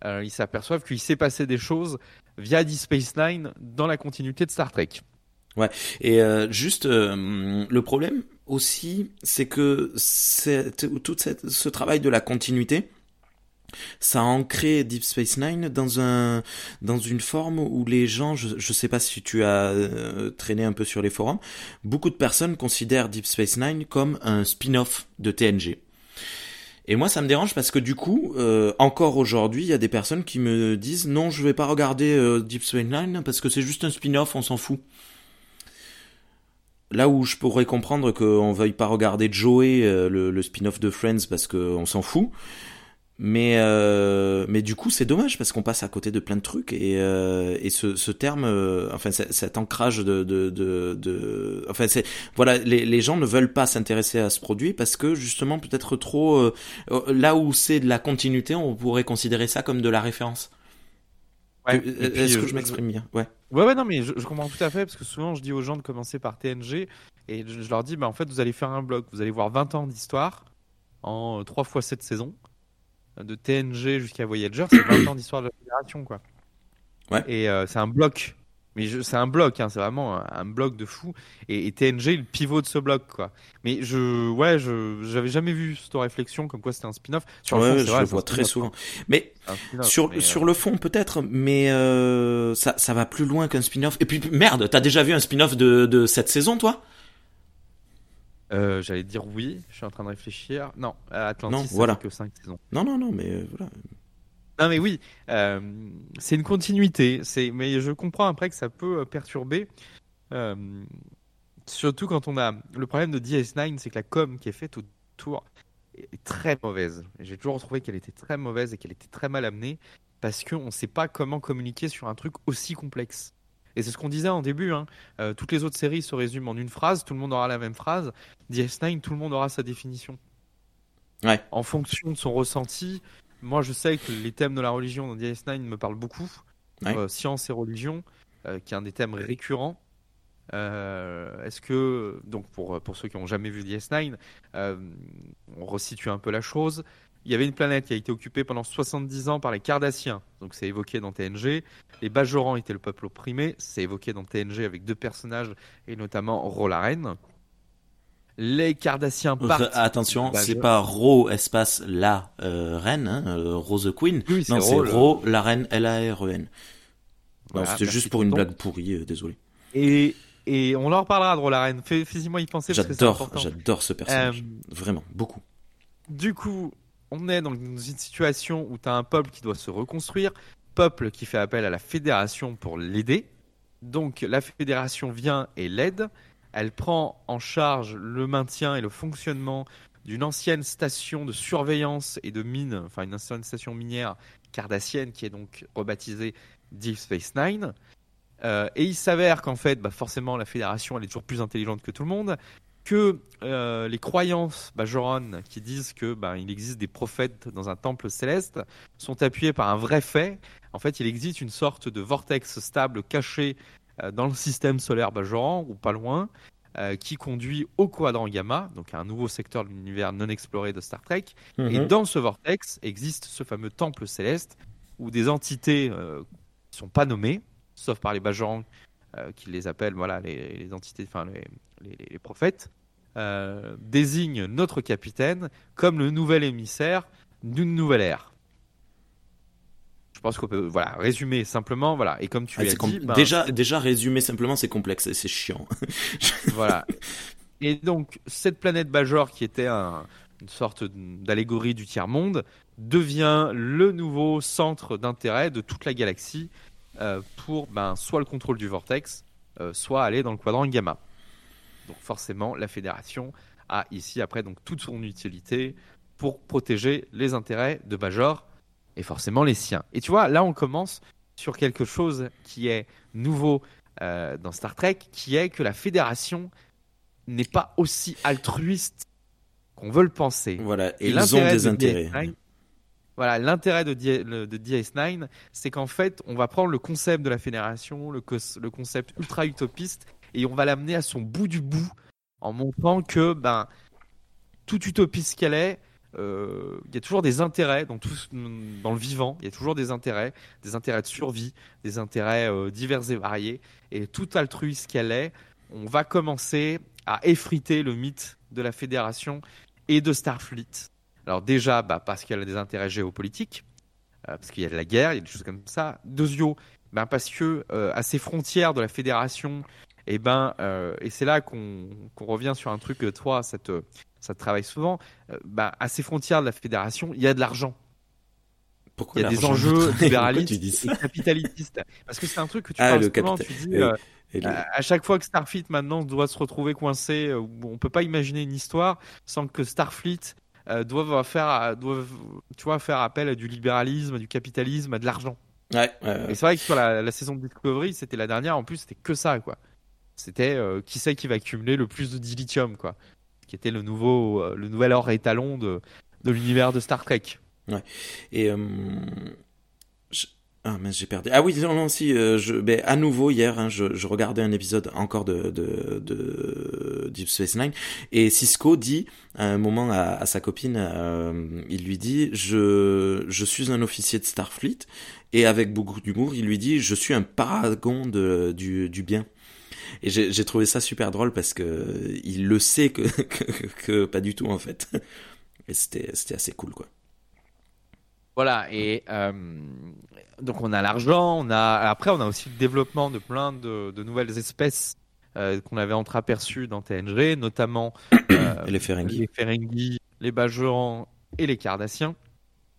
S2: euh, ils s'aperçoivent qu'il s'est passé des choses via Deep Space Nine dans la continuité de Star Trek.
S1: Ouais, et euh, juste euh, le problème aussi, c'est que tout ce travail de la continuité, ça a ancré Deep Space Nine dans un dans une forme où les gens, je je sais pas si tu as euh, traîné un peu sur les forums, beaucoup de personnes considèrent Deep Space Nine comme un spin-off de TNG. Et moi, ça me dérange parce que du coup, euh, encore aujourd'hui, il y a des personnes qui me disent non, je vais pas regarder euh, Deep Space Nine parce que c'est juste un spin-off, on s'en fout. Là où je pourrais comprendre qu'on veuille pas regarder Joey, euh, le, le spin-off de Friends, parce qu'on s'en fout, mais euh, mais du coup c'est dommage parce qu'on passe à côté de plein de trucs et euh, et ce, ce terme euh, enfin cet ancrage de de de, de enfin c'est voilà les les gens ne veulent pas s'intéresser à ce produit parce que justement peut-être trop là où c'est de la continuité on pourrait considérer ça comme de la référence. Est-ce que je m'exprime bien? Ouais.
S2: Ouais, ouais, non, mais je, comprends tout à fait parce que souvent je dis aux gens de commencer par TNG et je, leur dis, bah, en fait, vous allez faire un bloc, vous allez voir 20 ans d'histoire en 3 fois 7 saisons de TNG jusqu'à Voyager, c'est 20 ans d'histoire de la Fédération, quoi.
S1: Ouais.
S2: Et euh, c'est un bloc. Mais c'est un bloc, hein, c'est vraiment un, bloc de fou. Et, TNG le pivot de ce bloc, quoi. Mais je, ouais, je, j'avais jamais vu cette réflexion comme quoi c'était un spin-off.
S1: Sur le fond, je le vois très souvent. Mais sur sur euh, le fond peut-être, mais euh, ça ça va plus loin qu'un spin-off. Et puis merde, t'as déjà vu un spin-off de de cette saison, toi?
S2: Euh, J'allais dire oui, je suis en train de réfléchir. Non, Atlantis,
S1: non, voilà.
S2: que 5 saisons.
S1: Non, non, non, mais voilà.
S2: Non mais oui, euh, c'est une continuité. Mais je comprends après que ça peut euh, perturber. Euh, surtout quand on a le problème de DS9, c'est que la com qui est faite autour est très mauvaise. J'ai toujours trouvé qu'elle était très mauvaise et qu'elle était très mal amenée parce qu'on ne sait pas comment communiquer sur un truc aussi complexe. Et c'est ce qu'on disait en début. Hein. toutes les autres séries se résument en une phrase, tout le monde aura la même phrase. DS9, tout le monde aura sa définition.
S1: Ouais.
S2: En fonction de son ressenti, moi, je sais que les thèmes de la religion dans DS9 me parlent beaucoup. Euh, science et religion, euh, qui est un des thèmes récurrents. Euh, est-ce que, donc pour, pour ceux qui n'ont jamais vu DS9, on resitue un peu la chose. Il y avait une planète qui a été occupée pendant 70 ans par les Cardassiens, donc c'est évoqué dans TNG. Les Bajorans étaient le peuple opprimé, c'est évoqué dans TNG avec deux personnages, et notamment Rolaren les Cardassiens partent.
S1: Attention, c'est pas Ro espace la euh, reine, hein, euh, Rose Queen. non, c'est Ro, la reine L-A-R-E-N. C'était juste pour une blague pourrie, euh, désolé.
S2: Et, et on leur parlera de la reine. Fais-moi y penser important.
S1: J'adore ce personnage. Vraiment, beaucoup.
S2: Du coup, on est dans une situation où tu as un peuple qui doit se reconstruire, peuple qui fait appel à la fédération pour l'aider. Donc la fédération vient et l'aide. Elle prend en charge le maintien et le fonctionnement d'une ancienne station de surveillance et de mine, enfin une ancienne station minière cardassienne qui est donc rebaptisée Deep Space Nine. Euh, et il s'avère qu'en fait, bah forcément, la fédération, elle est toujours plus intelligente que tout le monde, que euh, les croyances Bajoran qui disent que bah, il existe des prophètes dans un temple céleste sont appuyées par un vrai fait. En fait, il existe une sorte de vortex stable caché euh, dans le système solaire Bajoran, ou pas loin, euh, qui conduit au quadrant gamma, donc un nouveau secteur de l'univers non exploré de Star Trek. Et mhm. dans ce vortex existe ce fameux temple céleste où des entités ne sont pas nommées, sauf par les Bajorans qui les appellent voilà, les, entités, enfin les, les, prophètes, désignent notre capitaine comme le nouvel émissaire d'une nouvelle ère. Je pense qu'on peut voilà résumer simplement voilà. Et comme tu ah, l'as dit
S1: ben, déjà déjà résumer simplement c'est complexe et c'est chiant. (laughs)
S2: Voilà. Et donc cette planète Bajor qui était une sorte d'allégorie du tiers monde devient le nouveau centre d'intérêt de toute la galaxie euh, pour ben, soit le contrôle du vortex euh, soit aller dans le quadrant gamma donc forcément la fédération a ici après donc toute son utilité pour protéger les intérêts de Bajor et forcément les siens. Et tu vois, là, on commence sur quelque chose qui est nouveau euh, dans Star Trek, qui est que la Fédération n'est pas aussi altruiste qu'on veut le penser.
S1: Voilà, et ils ont des intérêts.
S2: voilà, l'intérêt de, de DS9, c'est qu'en fait, on va prendre le concept de la Fédération, le, le concept ultra utopiste, et on va l'amener à son bout du bout en montrant que ben, toute utopiste qu'elle est, euh, il y a toujours des intérêts dans, tout, dans le vivant, il y a toujours des intérêts, des intérêts de survie, des intérêts euh, divers et variés. Et tout altruiste qu'elle est, on va commencer à effriter le mythe de la Fédération et de Starfleet. Alors déjà, bah, parce qu'elle a des intérêts géopolitiques, euh, parce qu'il y a de la guerre, il y a des choses comme ça. Deuxio, bah, parce que à ces frontières de la Fédération, et eh ben, et c'est là qu'on revient sur un truc, toi, cette ça travaille souvent, euh, bah, à ces frontières de la fédération, il y a de l'argent.
S1: Pourquoi
S2: il y a des enjeux (laughs) libéralistes et capitalistes. Parce que c'est un truc que tu ah, parles souvent, tu dis, euh, à chaque fois que Starfleet maintenant doit se retrouver coincé, euh, on peut pas imaginer une histoire sans que Starfleet doive faire, doive, tu vois, faire appel à du libéralisme, à du capitalisme, à de l'argent.
S1: Ouais,
S2: Et c'est vrai que sur la, la saison de Discovery, c'était la dernière, en plus, c'était que ça, quoi. C'était qui sait qui va accumuler le plus de dilithium, quoi qui était le nouveau, euh, nouvel or étalon de, l'univers de Star Trek.
S1: Ouais. Et euh, Ah mais j'ai perdu. Ah oui, non, non, si, euh, je, ben, à nouveau hier, hein, je, regardais un épisode encore de, de, de Deep Space Nine et Cisco dit à un moment à, sa copine, euh, il lui dit, je, suis un officier de Starfleet et avec beaucoup d'humour, il lui dit, je suis un paragon de, du bien. Et j'ai trouvé ça super drôle parce que il le sait que, (laughs) que, que pas du tout en fait. Et c'était assez cool quoi.
S2: Voilà, et euh, donc on a l'argent, on a après on a aussi le développement de plein de, de nouvelles espèces euh, qu'on avait entreaperçues dans TNG, notamment (coughs)
S1: euh, les Ferengi,
S2: les, Ferengi, les Bajorans et les Cardassiens.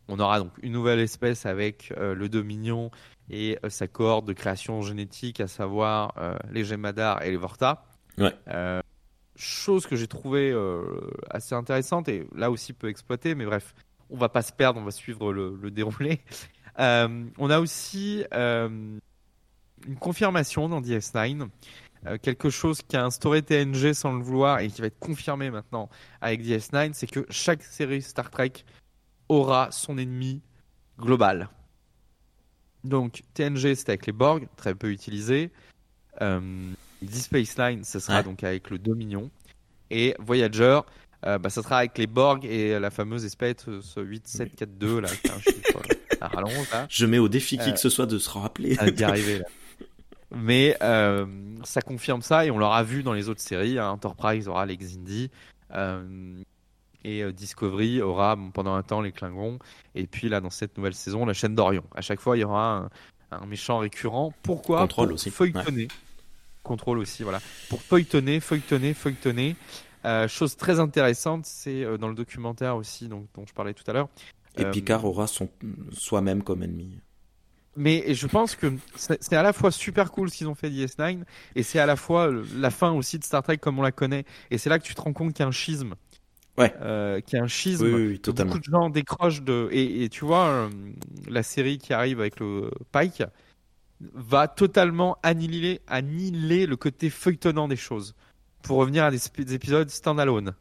S2: On aura donc une nouvelle espèce avec euh, le Dominion et euh, sa cohorte de création génétique, à savoir euh, les Gemadar et les Vorta.
S1: Ouais.
S2: chose que j'ai trouvé assez intéressante et là aussi peu exploitée, mais bref, on va pas se perdre, on va suivre le, le déroulé. (laughs) Euh, on a aussi euh, une confirmation dans DS9, euh, quelque chose qui a instauré TNG sans le vouloir et qui va être confirmé maintenant avec DS9, c'est que chaque série Star Trek aura son ennemi global. Donc TNG c'était avec les Borg, très peu utilisé. Euh, Deep Space Nine, ce sera
S1: Ouais.
S2: donc avec le Dominion. Et Voyager, euh, bah, ça sera avec les Borg et la fameuse espèce, euh, ce 8742 là, qui est un chiffre euh, rallonge là.
S1: Je mets au défi qui
S2: Euh,
S1: que ce soit de se rappeler.
S2: à d'y arriver là. Mais euh, ça confirme ça et on l'aura vu dans les autres séries. hein. Enterprise aura les Xindi euh, et euh, Discovery aura pendant un temps les Klingons. Et puis là, dans cette nouvelle saison, la chaîne d'Orion. À chaque fois, il y aura un, un méchant récurrent. Pourquoi?
S1: Contrôle
S2: Pour
S1: aussi.
S2: Feuilletonner. Contrôle aussi, voilà. Pour feuilletonner, feuilletonner, feuilletonner. Euh, chose très intéressante, c'est euh, dans le documentaire aussi, donc, dont je parlais tout à l'heure.
S1: Et
S2: Euh,
S1: Picard aura son soi-même comme ennemi.
S2: Mais je pense que c'est à la fois super cool ce qu'ils ont fait DS9 et c'est à la fois la fin aussi de Star Trek comme on la connaît. Et c'est là que tu te rends compte qu'il y a un schisme.
S1: Ouais.
S2: Euh, qu'il y a un schisme.
S1: Oui, oui, oui,
S2: que
S1: totalement.
S2: Beaucoup de gens décrochent de. Et, et tu vois, euh, la série qui arrive avec le Pike va totalement annihiler, annihiler le côté feuilletonnant des choses pour revenir à des, épisodes standalone.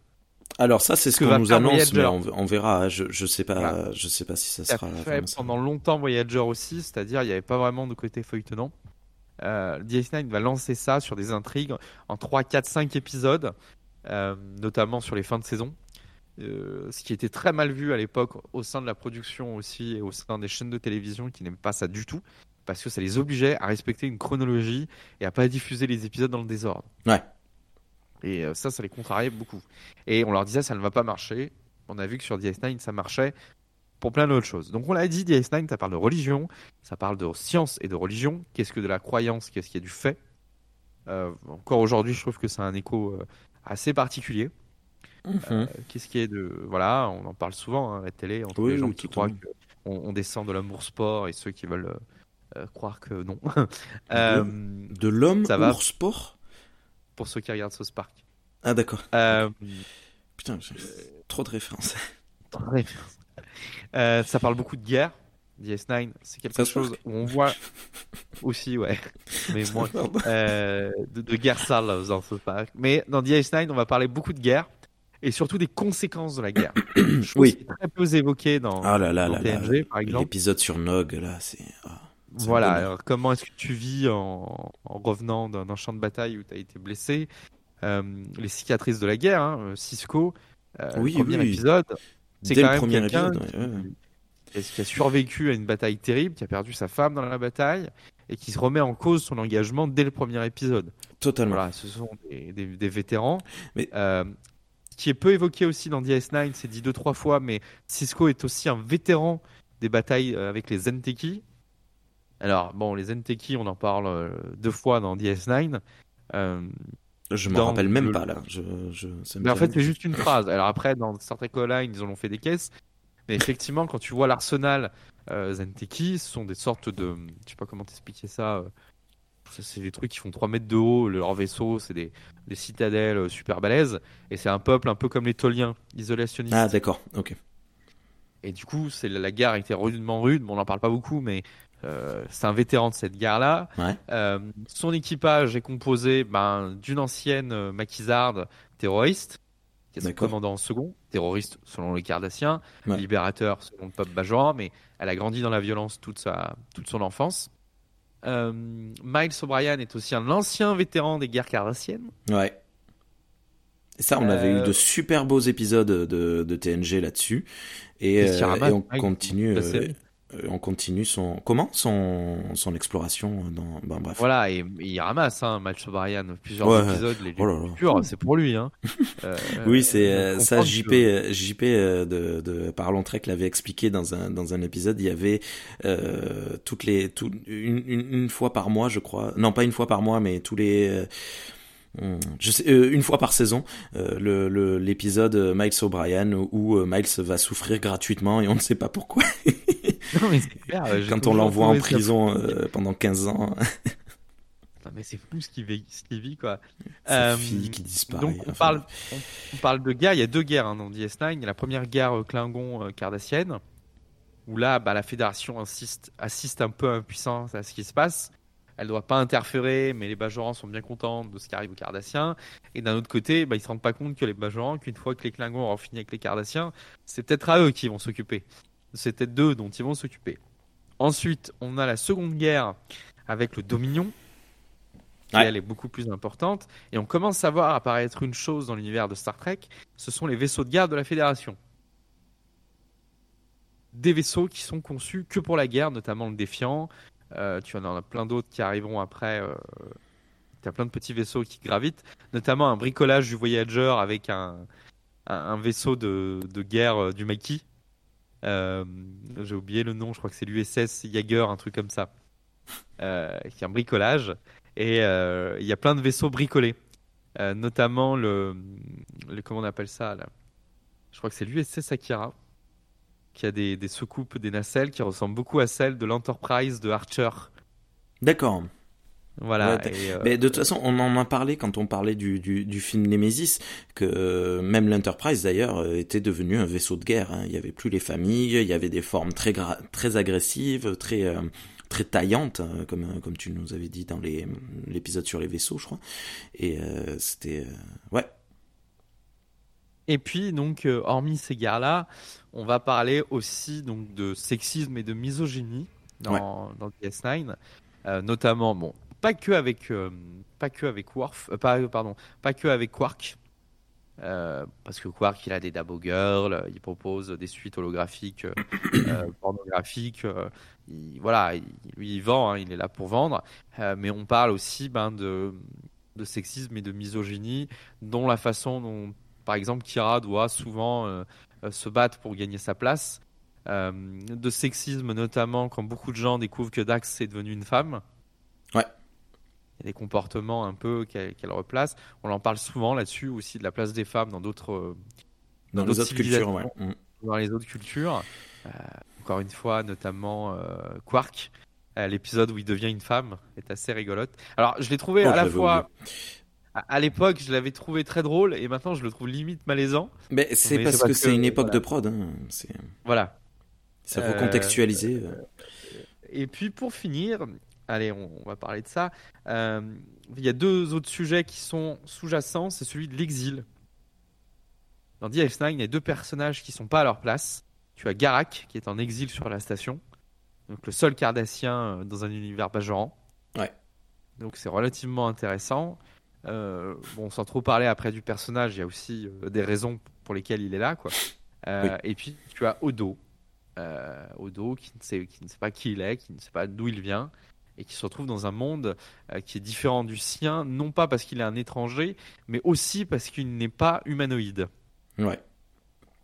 S1: Alors ça, c'est ce
S2: que
S1: qu'on
S2: va
S1: nous annonce, mais on, on verra. hein. Je, je sais pas,
S2: Voilà.
S1: je sais pas si ça
S2: qui
S1: sera.
S2: fait pendant longtemps Voyager aussi, c'est-à-dire il n'y avait pas vraiment de côté feuilletonnant. Euh, DS9 va lancer ça sur des intrigues en 3, 4, 5 épisodes, notamment sur les fins de saison. Euh, ce qui était très mal vu à l'époque au sein de la production aussi et au sein des chaînes de télévision qui n'aiment pas ça du tout parce que ça les obligeait à respecter une chronologie et à pas diffuser les épisodes dans le désordre.
S1: Ouais.
S2: Et euh, ça, ça les contrariait beaucoup. Et on leur disait ça ne va pas marcher. On a vu que sur DS9 ça marchait pour plein d'autres choses. Donc on l'a dit, DS9 ça parle de religion, ça parle de science et de religion. Qu'est-ce que de la croyance, qu'est-ce qui est du fait? Euh, encore aujourd'hui, je trouve que c'est un écho euh, assez particulier.
S1: Mhm.
S2: Euh, Qu'est-ce qui est de voilà, on en parle souvent hein, à la télé entre
S1: Oui,
S2: les gens
S1: oui,
S2: qui croient qu'on on descend de l'amour sport et ceux qui veulent euh, euh, croire que non. (laughs) Euh,
S1: De l'homme
S2: ça va.
S1: sport?
S2: Pour ceux qui regardent South Park.
S1: Ah d'accord. Putain, trop de références. (laughs)
S2: Ça parle beaucoup de guerre. DS9, c'est quelque chose où on voit aussi, ouais, (laughs) mais moins euh, de, de guerre sale dans ce parc. Mais dans DS9, on va parler beaucoup de guerre et surtout des conséquences de la guerre. (coughs) Chose
S1: Oui.
S2: très peu évoquée dans,
S1: Ah là là
S2: dans
S1: là là.
S2: TNG, par exemple.
S1: L'épisode sur Nog là, c'est. ah,
S2: Voilà, alors comment est-ce que tu vis en, en revenant d'un champ de bataille où tu as été blessé? Euh, Les cicatrices de la guerre, hein, euh, Cisco, euh,
S1: Oui,
S2: le premier
S1: oui.
S2: épisode, c'est quand
S1: le
S2: même
S1: premier
S2: quelqu'un
S1: ouais, ouais.
S2: Qui, a survécu à une bataille terrible, qui a perdu sa femme dans la bataille et qui se remet en cause son engagement dès le premier épisode.
S1: Totalement.
S2: Voilà, ce sont des, des- des vétérans.
S1: Mais-
S2: Euh, ce qui est peu évoqué aussi dans DS9, c'est dit deux trois fois, mais Cisco est aussi un vétéran des batailles euh, avec les Zenteki. Alors bon, les Zenteki, on en parle euh, deux fois dans DS9. Euh,
S1: Je me
S2: Dans
S1: rappelle même
S2: le-
S1: pas là. Je, je, ça me
S2: mais en fait, c'est juste une phrase. Alors après, dans Star Trek Online, ils en ont fait des caisses. Mais effectivement, quand tu vois l'arsenal euh, Zenteki, ce sont des sortes de... Je sais pas comment t'expliquer ça. euh, C'est des trucs qui font 3 mètres de haut. Leur vaisseau, c'est des, des citadelles euh, super balèzes. Et c'est un peuple un peu comme les Toliens, isolationnistes.
S1: Ah d'accord. Ok.
S2: Et du coup, c'est la guerre était rudement rude. Bon, on n'en parle pas beaucoup, mais euh, c'est un vétéran de cette guerre-là.
S1: Ouais.
S2: Euh, son équipage est composé ben, d'une ancienne maquisarde terroriste qui est son commandant second, terroriste selon les Cardassiens, libérateur selon le peuple bajoran, mais elle a grandi dans la violence toute, sa, toute son enfance. Euh, Miles O'Brien est aussi un ancien vétéran des guerres cardassiennes.
S1: Ouais. Et ça, on avait eu de super beaux épisodes de, de TNG là-dessus. Et, et, on continue. Euh, on continue son comment? Son son exploration dans ben, bref.
S2: Voilà et, il ramasse hein Match O'Brien plusieurs épisodes les, oh c'est pour lui hein. (laughs)
S1: Euh, oui c'est euh, ça JP que... JP de, de Parlons Trek l'avait expliqué dans un dans un épisode. Il y avait toutes les tout, une, une, une, fois par mois je crois. Non pas une fois par mois mais tous les je sais, euh, une fois par saison, euh, le l'épisode euh, Miles O'Brien où Miles va souffrir gratuitement et on ne sait pas pourquoi. (laughs) non, mais Quand on l'envoie en prison pendant 15 ans.
S2: non, mais c'est fou ce qu'il vit, ce vit quoi.
S1: Sa fille qui disparaît.
S2: Donc on parle, on, parle de guerre. Il y a deux guerres hein, dans DS9. Il y a la première guerre Klingon-Cardassienne où là, bah, la Fédération insiste, assiste un peu impuissante à ce qui se passe elle doit pas interférer, mais les Bajorans sont bien contents de ce qui arrive aux Cardassiens. Et d'un autre côté, bah, ils se rendent pas compte que les Bajorans, qu'une fois que les Klingons auront fini avec les Cardassiens, c'est peut-être à eux qu'ils vont s'occuper. Peut-être d'eux dont ils vont s'occuper. Ensuite, on a la Seconde Guerre avec le Dominion, qui elle est beaucoup plus importante. Et on commence à voir apparaître une chose dans l'univers de Star Trek, ce sont les vaisseaux de guerre de la Fédération. Des vaisseaux qui sont conçus que pour la guerre, notamment le Défiant, euh, tu en as plein d'autres qui arriveront après. Euh, tu as plein de petits vaisseaux qui gravitent, notamment un bricolage du Voyager avec un, un, vaisseau de, de, guerre euh, du Maquis. J'ai oublié le nom, je crois que c'est l'USS Jaeger, un truc comme ça. qui est un bricolage. Et il y a plein de vaisseaux bricolés. notamment le, le, Comment on appelle ça là? Je crois que c'est l'USS Akira qui a des, des soucoupes, des nacelles qui ressemblent beaucoup à celles de l'Enterprise de Archer.
S1: D'accord.
S2: Voilà.
S1: Euh, mais de toute façon, on en a parlé quand on parlait du, du, du film Nemesis, que euh, même l'Enterprise d'ailleurs euh, était devenu un vaisseau de guerre. Hein. Il y avait plus les familles, il y avait des formes très très agressives, très très taillantes, hein, comme comme tu nous avais dit dans les l'épisode sur les vaisseaux, je crois. Et c'était ouais.
S2: Et puis donc, hormis ces guerres-là, on va parler aussi donc de sexisme et de misogynie dans, dans DS9, euh, notamment bon pas que avec euh, pas que avec Worf, euh, pas pardon pas que avec Quark. parce que Quark il a des Dabo Girls, il propose des suites holographiques (coughs) pornographiques, voilà, lui il vend, hein, il est là pour vendre, mais on parle aussi ben, de, de sexisme et de misogynie, dont la façon dont par exemple Kira doit souvent euh, se battre pour gagner sa place. Euh, de sexisme notamment quand beaucoup de gens découvrent que Dax est devenue une femme.
S1: Ouais.
S2: Il y a des comportements un peu qu'elle replace. On en parle souvent là-dessus aussi de la place des femmes dans d'autres
S1: euh, dans, dans autres cultures, ouais. Mm.
S2: dans les autres cultures. encore une fois, notamment Quark, l'épisode où il devient une femme est assez rigolote. Alors, je l'ai trouvé oh, à la fois à l'époque, je l'avais trouvé très drôle et maintenant je le trouve limite malaisant.
S1: Mais c'est parce, que, c'est une époque de prod. Hein.
S2: Voilà.
S1: Ça faut contextualiser. Euh,
S2: et puis pour finir, allez, on, va parler de ça. Euh, il y a deux autres sujets qui sont sous-jacents. C'est celui de l'exil. Dans DF9, il y a deux personnages qui sont pas à leur place. Tu as Garak qui est en exil sur la station, donc le seul Cardassien euh, dans un univers bajoran.
S1: Ouais.
S2: Donc c'est relativement intéressant. Euh, bon, sans trop parler après du personnage, il y a aussi des raisons pour lesquelles il est là, quoi. Euh, et puis tu as Odo, Odo qui ne, sait, qui ne sait pas qui il est, qui ne sait pas d'où il vient, et qui se retrouve dans un monde qui est différent du sien, non pas parce qu'il est un étranger, mais aussi parce qu'il n'est pas humanoïde.
S1: Ouais.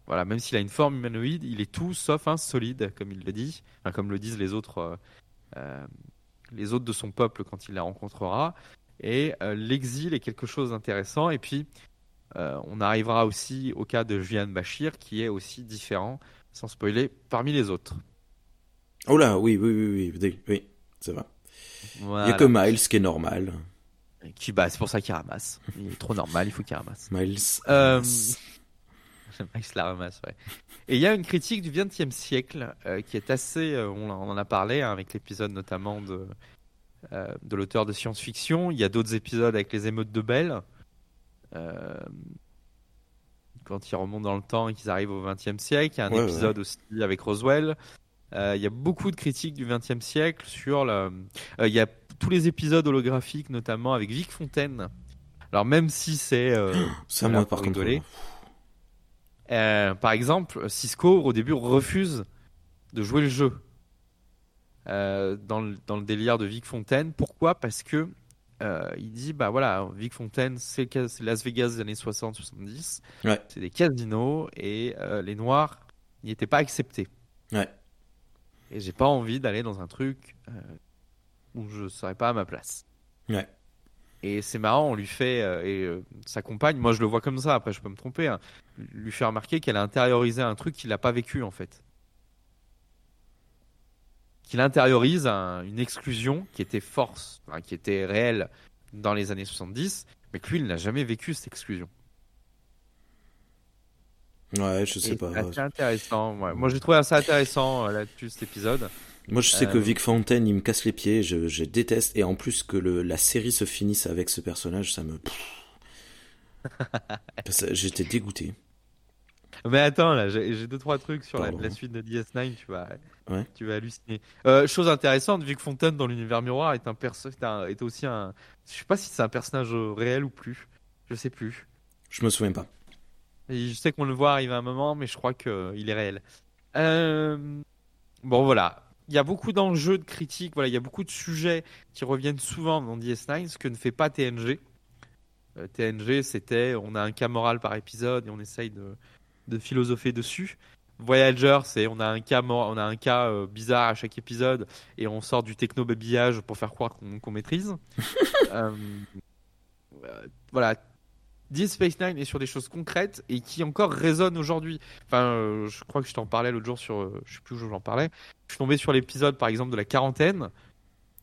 S2: Voilà, même s'il a une forme humanoïde, il est tout sauf un solide, comme il le dit, comme le disent les autres, les autres de son peuple quand il les rencontrera. Et euh, l'exil est quelque chose d'intéressant. Et puis, euh, on arrivera aussi au cas de Julian Bachir, qui est aussi différent, sans spoiler, parmi les autres.
S1: Oh là, oui, oui, oui, oui, oui, ça va. Il n'y a que Miles qui est normal.
S2: Qui, bah, c'est pour ça qu'il ramasse. Il est trop normal, il faut qu'il ramasse.
S1: Miles.
S2: Euh... (laughs) Miles la ramasse, ouais. Et il y a une critique du XXe siècle euh, qui est assez. on, en a parlé hein, avec l'épisode notamment de euh, de l'auteur de science-fiction. Il y a d'autres épisodes avec les émeutes de Belle. Euh, quand ils remontent dans le temps et qu'ils arrivent au XXe siècle. Il y a un épisode aussi avec Roswell. Il y a beaucoup de critiques du XXe siècle sur le. il y a tous les épisodes holographiques, notamment avec Vic Fontaine. Alors même si c'est. (gasps)
S1: c'est moi par contre.
S2: par exemple, Cisco au début refuse de jouer le jeu euh, dans, le, dans, le, délire de Vic Fontaine. Pourquoi? Parce que euh, il dit bah voilà, Vic Fontaine, c'est Las Vegas des années 60-70. C'est des casinos et euh, les Noirs n'y étaient pas acceptés.
S1: Ouais.
S2: Et j'ai pas envie d'aller dans un truc où je serais pas à ma place.
S1: Ouais.
S2: Et c'est marrant, on lui fait, et sa compagne, moi je le vois comme ça, après je peux me tromper, hein, lui fait remarquer qu'elle a intériorisé un truc qu'il n'a pas vécu en fait qu'il intériorise une exclusion qui était force, qui était réelle dans les années 70, mais que lui, il n'a jamais vécu cette exclusion.
S1: Ouais, je sais pas.
S2: C'est intéressant. Moi, j'ai trouvé assez intéressant euh, là-dessus cet épisode.
S1: Moi, je sais que euh, Vic Fontaine, il me casse les pieds, je, déteste. Et en plus, que le, la série se finisse avec ce personnage, ça me. (laughs) J'étais dégoûté.
S2: Mais attends, là, j'ai deux trois trucs sur la, suite de DS9, tu vas, tu vas halluciner. Euh, chose intéressante, Vic Fontaine dans l'univers miroir est un perso, est, aussi un, je sais pas si c'est un personnage réel ou plus, je sais plus.
S1: Je me souviens pas.
S2: Je sais qu'on le voit arriver à un moment, mais je crois qu'il euh, est réel. Euh, bon voilà, il y a beaucoup d'enjeux de critique, voilà, il y a beaucoup de sujets qui reviennent souvent dans DS9, ce que ne fait pas TNG. TNG, c'était, on a un cas moral par épisode et on essaye de de philosopher dessus. Voyager, c'est on a un cas on a un cas euh, bizarre à chaque épisode et on sort du techno babillage pour faire croire qu'on maîtrise. (laughs) Euh, euh, voilà, Deep Space Nine est sur des choses concrètes et qui encore résonnent aujourd'hui. Enfin, je crois que je t'en parlais l'autre jour sur, je sais plus où j'en parlais. Je suis tombé sur l'épisode par exemple de la quarantaine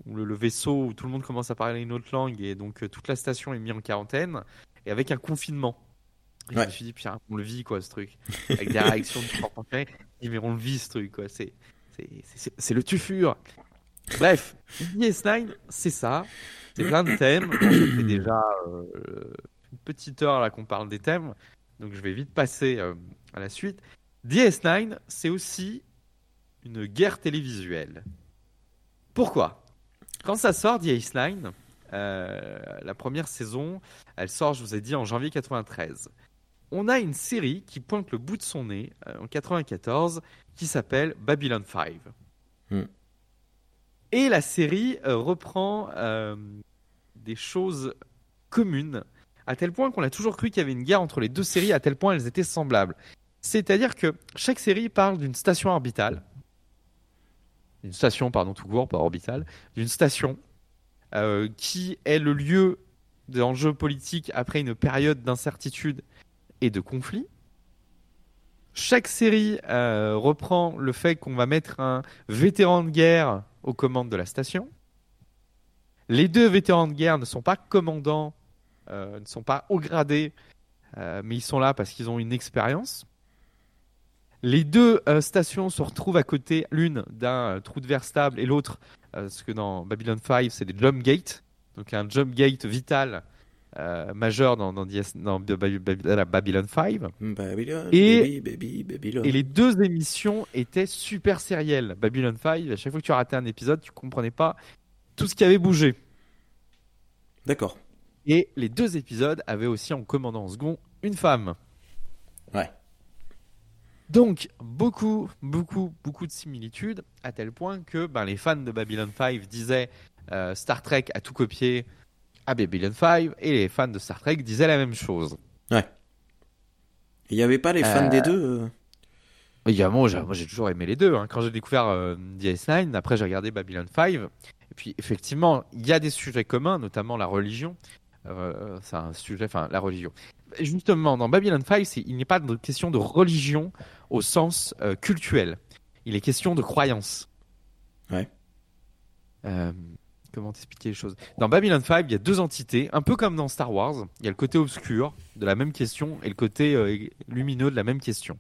S2: où le, vaisseau où tout le monde commence à parler une autre langue et donc toute la station est mise en quarantaine et avec un confinement. Je me suis dit, putain, on le vit, quoi, ce truc. Avec des réactions de dit mais on le vit, ce truc, quoi. C'est, c'est, le tufur. Bref, DS9, c'est ça. C'est plein de thèmes. fait déjà euh, une petite heure là qu'on parle des thèmes. Donc je vais vite passer euh, à la suite. DS9, c'est aussi une guerre télévisuelle. Pourquoi? Quand ça sort, DS9, euh, la première saison, elle sort, je vous ai dit, en janvier 93 on a une série qui pointe le bout de son nez euh, en 94 qui s'appelle Babylon 5. Hmm. Et la série euh, reprend des choses communes, à tel point qu'on a toujours cru qu'il y avait une guerre entre les deux séries, à tel point elles étaient semblables. C'est-à-dire que chaque série parle d'une station orbitale, une station, pardon, tout court, pas orbitale, d'une station qui est le lieu d'enjeux politiques après une période d'incertitude et de conflits. Chaque série euh, reprend le fait qu'on va mettre un vétéran de guerre aux commandes de la station. Les deux vétérans de guerre ne sont pas commandants, euh, ne sont pas haut gradés, euh, mais ils sont là parce qu'ils ont une expérience. Les deux stations se retrouvent à côté, l'une d'un trou de verre stable et l'autre, ce que dans Babylon 5, c'est des jump gates. Donc un jump gate vital euh, majeur dans, dans, dans, Babylon 5. et, et les deux émissions étaient super sérielles. Babylon 5, à chaque fois que tu ratais un épisode, tu comprenais pas tout ce qui avait bougé.
S1: D'accord.
S2: Et les deux épisodes avaient aussi en commandant en second une femme.
S1: Ouais.
S2: Donc, beaucoup, beaucoup, beaucoup de similitudes, à tel point que ben, les fans de Babylon 5 disaient euh, Star Trek a tout copié, à Babylon 5 et les fans de Star Trek disaient la même chose.
S1: Ouais. Il n'y avait pas les fans des euh, deux euh
S2: Évidemment, moi j'ai toujours aimé les deux. Hein. Quand j'ai découvert euh, DS9, après j'ai regardé Babylon 5. Et puis effectivement, il y a des sujets communs, notamment la religion. C'est un sujet, enfin la religion. Justement, dans Babylon 5, il n'est pas de question de religion au sens cultuel. Il est question de croyance.
S1: Ouais
S2: comment t'expliquer les choses? Dans Babylon 5, il y a deux entités, un peu comme dans Star Wars. Il y a le côté obscur de la même question et le côté euh, lumineux de la même question.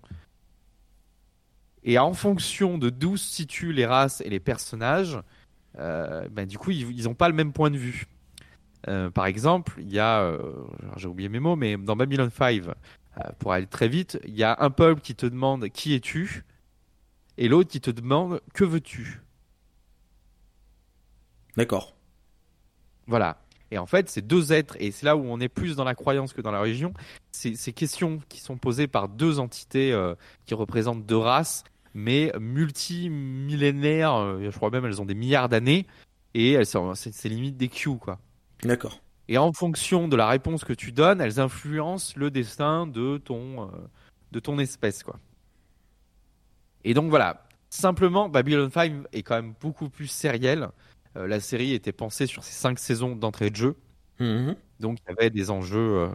S2: Et en fonction de d'où se situent les races et les personnages, euh, ben, du coup, ils n'ont pas le même point de vue. Euh, par exemple, il y a, j'ai oublié mes mots, mais dans Babylon 5, pour aller très vite, il y a un peuple qui te demande qui es-tu et l'autre qui te demande que veux-tu.
S1: D'accord.
S2: Voilà. Et en fait, ces deux êtres, et c'est là où on est plus dans la croyance que dans la religion, c'est ces questions qui sont posées par deux entités euh, qui représentent deux races, mais multimillénaires, euh, je crois même elles ont des milliards d'années, et c'est limite des Q, quoi.
S1: D'accord.
S2: Et en fonction de la réponse que tu donnes, elles influencent le destin de ton, euh, de ton espèce, quoi. Et donc voilà, simplement, Babylon 5 est quand même beaucoup plus sériel. Euh, la série était pensée sur ces cinq saisons d'entrée de jeu.
S1: Mhm.
S2: Donc il y avait des enjeux, euh,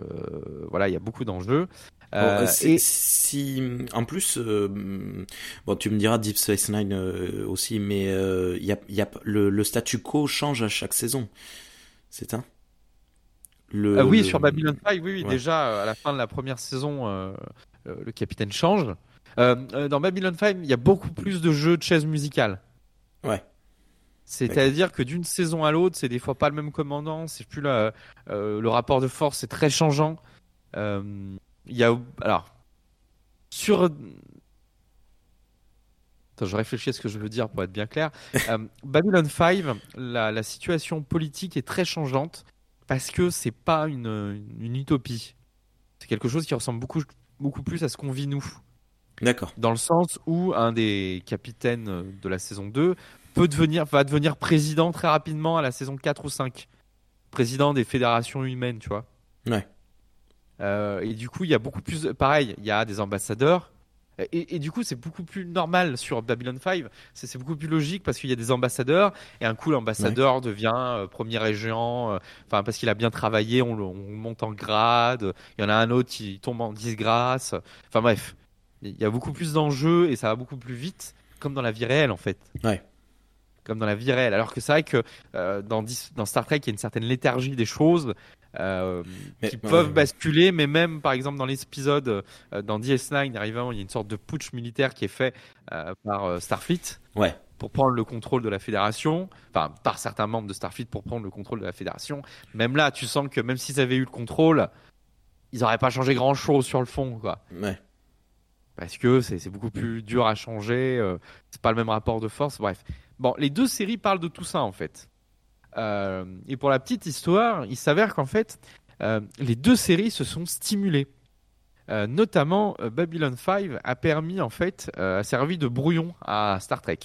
S2: euh, voilà, il y a beaucoup d'enjeux.
S1: et si, en plus, bon, tu me diras Deep Space Nine aussi, mais il y a, y a le, statu quo change à chaque saison. C'est un.
S2: Le, oui, sur Babylon 5, oui, oui déjà à la fin de la première saison, le capitaine change. dans Babylon 5, il y a beaucoup plus de jeux de chaises musicales.
S1: Ouais.
S2: C'est-à-dire que d'une saison à l'autre, c'est des fois pas le même commandant, c'est plus la, euh, le rapport de force est très changeant. Euh, il y a alors sur Attends, je réfléchis à ce que je veux dire pour être bien clair. euh, Babylon 5, la, la, situation politique est très changeante parce que c'est pas une, une utopie. C'est quelque chose qui ressemble beaucoup, beaucoup plus à ce qu'on vit nous.
S1: D'accord.
S2: Dans le sens où un des capitaines de la saison 2 peut devenir, va devenir président très rapidement à la saison 4 ou 5. Président des fédérations humaines, tu vois.
S1: Ouais.
S2: Euh, et du coup, il y a beaucoup plus. Pareil, il y a des ambassadeurs. Et, du coup, c'est beaucoup plus normal sur Babylon 5. C'est beaucoup plus logique parce qu'il y a des ambassadeurs. Et un coup, l'ambassadeur devient euh, premier régent. Euh, enfin, parce qu'il a bien travaillé, on, on, monte en grade. Il y en a un autre qui tombe en disgrâce. Enfin, bref. Il y a beaucoup plus d'enjeux et ça va beaucoup plus vite, comme dans la vie réelle, en fait.
S1: Ouais
S2: comme dans la vie réelle. Alors que c'est vrai que euh, dans, dans, Star Trek, il y a une certaine léthargie des choses euh, qui peuvent basculer, mais même par exemple dans l'épisode euh, dans DS9, arrivant, il y a une sorte de putsch militaire qui est fait par Starfleet.
S1: Ouais.
S2: Pour prendre le contrôle de la fédération, enfin par certains membres de Starfleet pour prendre le contrôle de la fédération. Même là, tu sens que même s'ils avaient eu le contrôle, ils n'auraient pas changé grand chose sur le fond, quoi.
S1: Ouais
S2: parce que c'est beaucoup plus dur à changer, c'est pas le même rapport de force, bref. Bon, les deux séries parlent de tout ça en fait. Euh, et pour la petite histoire, il s'avère qu'en fait, euh, les deux séries se sont stimulées. Euh, notamment, Babylon 5 a permis en fait, a servi de brouillon à Star Trek.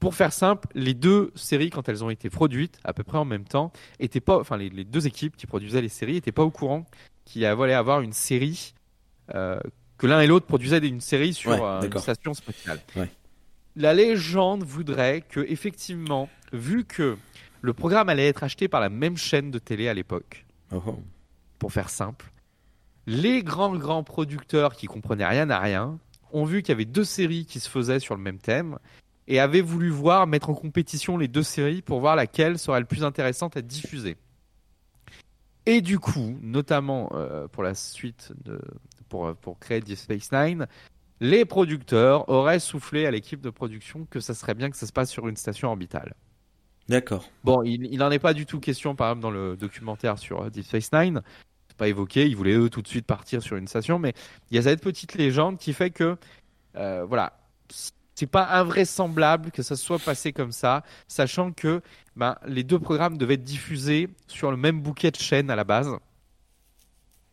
S2: Pour faire simple, les deux séries, quand elles ont été produites à peu près en même temps, étaient pas, enfin les, deux équipes qui produisaient les séries n'étaient pas au courant qu'il allait avoir une série que l'un et l'autre produisaient une série sur une station spatiale.
S1: Ouais
S2: la légende voudrait que, effectivement, vu que le programme allait être acheté par la même chaîne de télé à l'époque,
S1: oh, oh.
S2: pour faire simple, les grands grands producteurs qui comprenaient rien à rien ont vu qu'il y avait deux séries qui se faisaient sur le même thème et avaient voulu voir mettre en compétition les deux séries pour voir laquelle serait le plus intéressante à diffuser. Et du coup, notamment euh, pour la suite de, pour, pour créer Deep Space Nine, les producteurs auraient soufflé à l'équipe de production que ça serait bien que ça se passe sur une station orbitale.
S1: D'accord.
S2: Bon, il n'en est pas du tout question, par exemple, dans le documentaire sur euh, Deep Space Nine. C'est pas évoqué. Ils voulaient eux tout de suite partir sur une station, mais il y a cette petite légende qui fait que, euh, voilà, c'est pas invraisemblable que ça soit passé comme ça, sachant que ben, les deux programmes devaient être diffusés sur le même bouquet de chaînes à la base,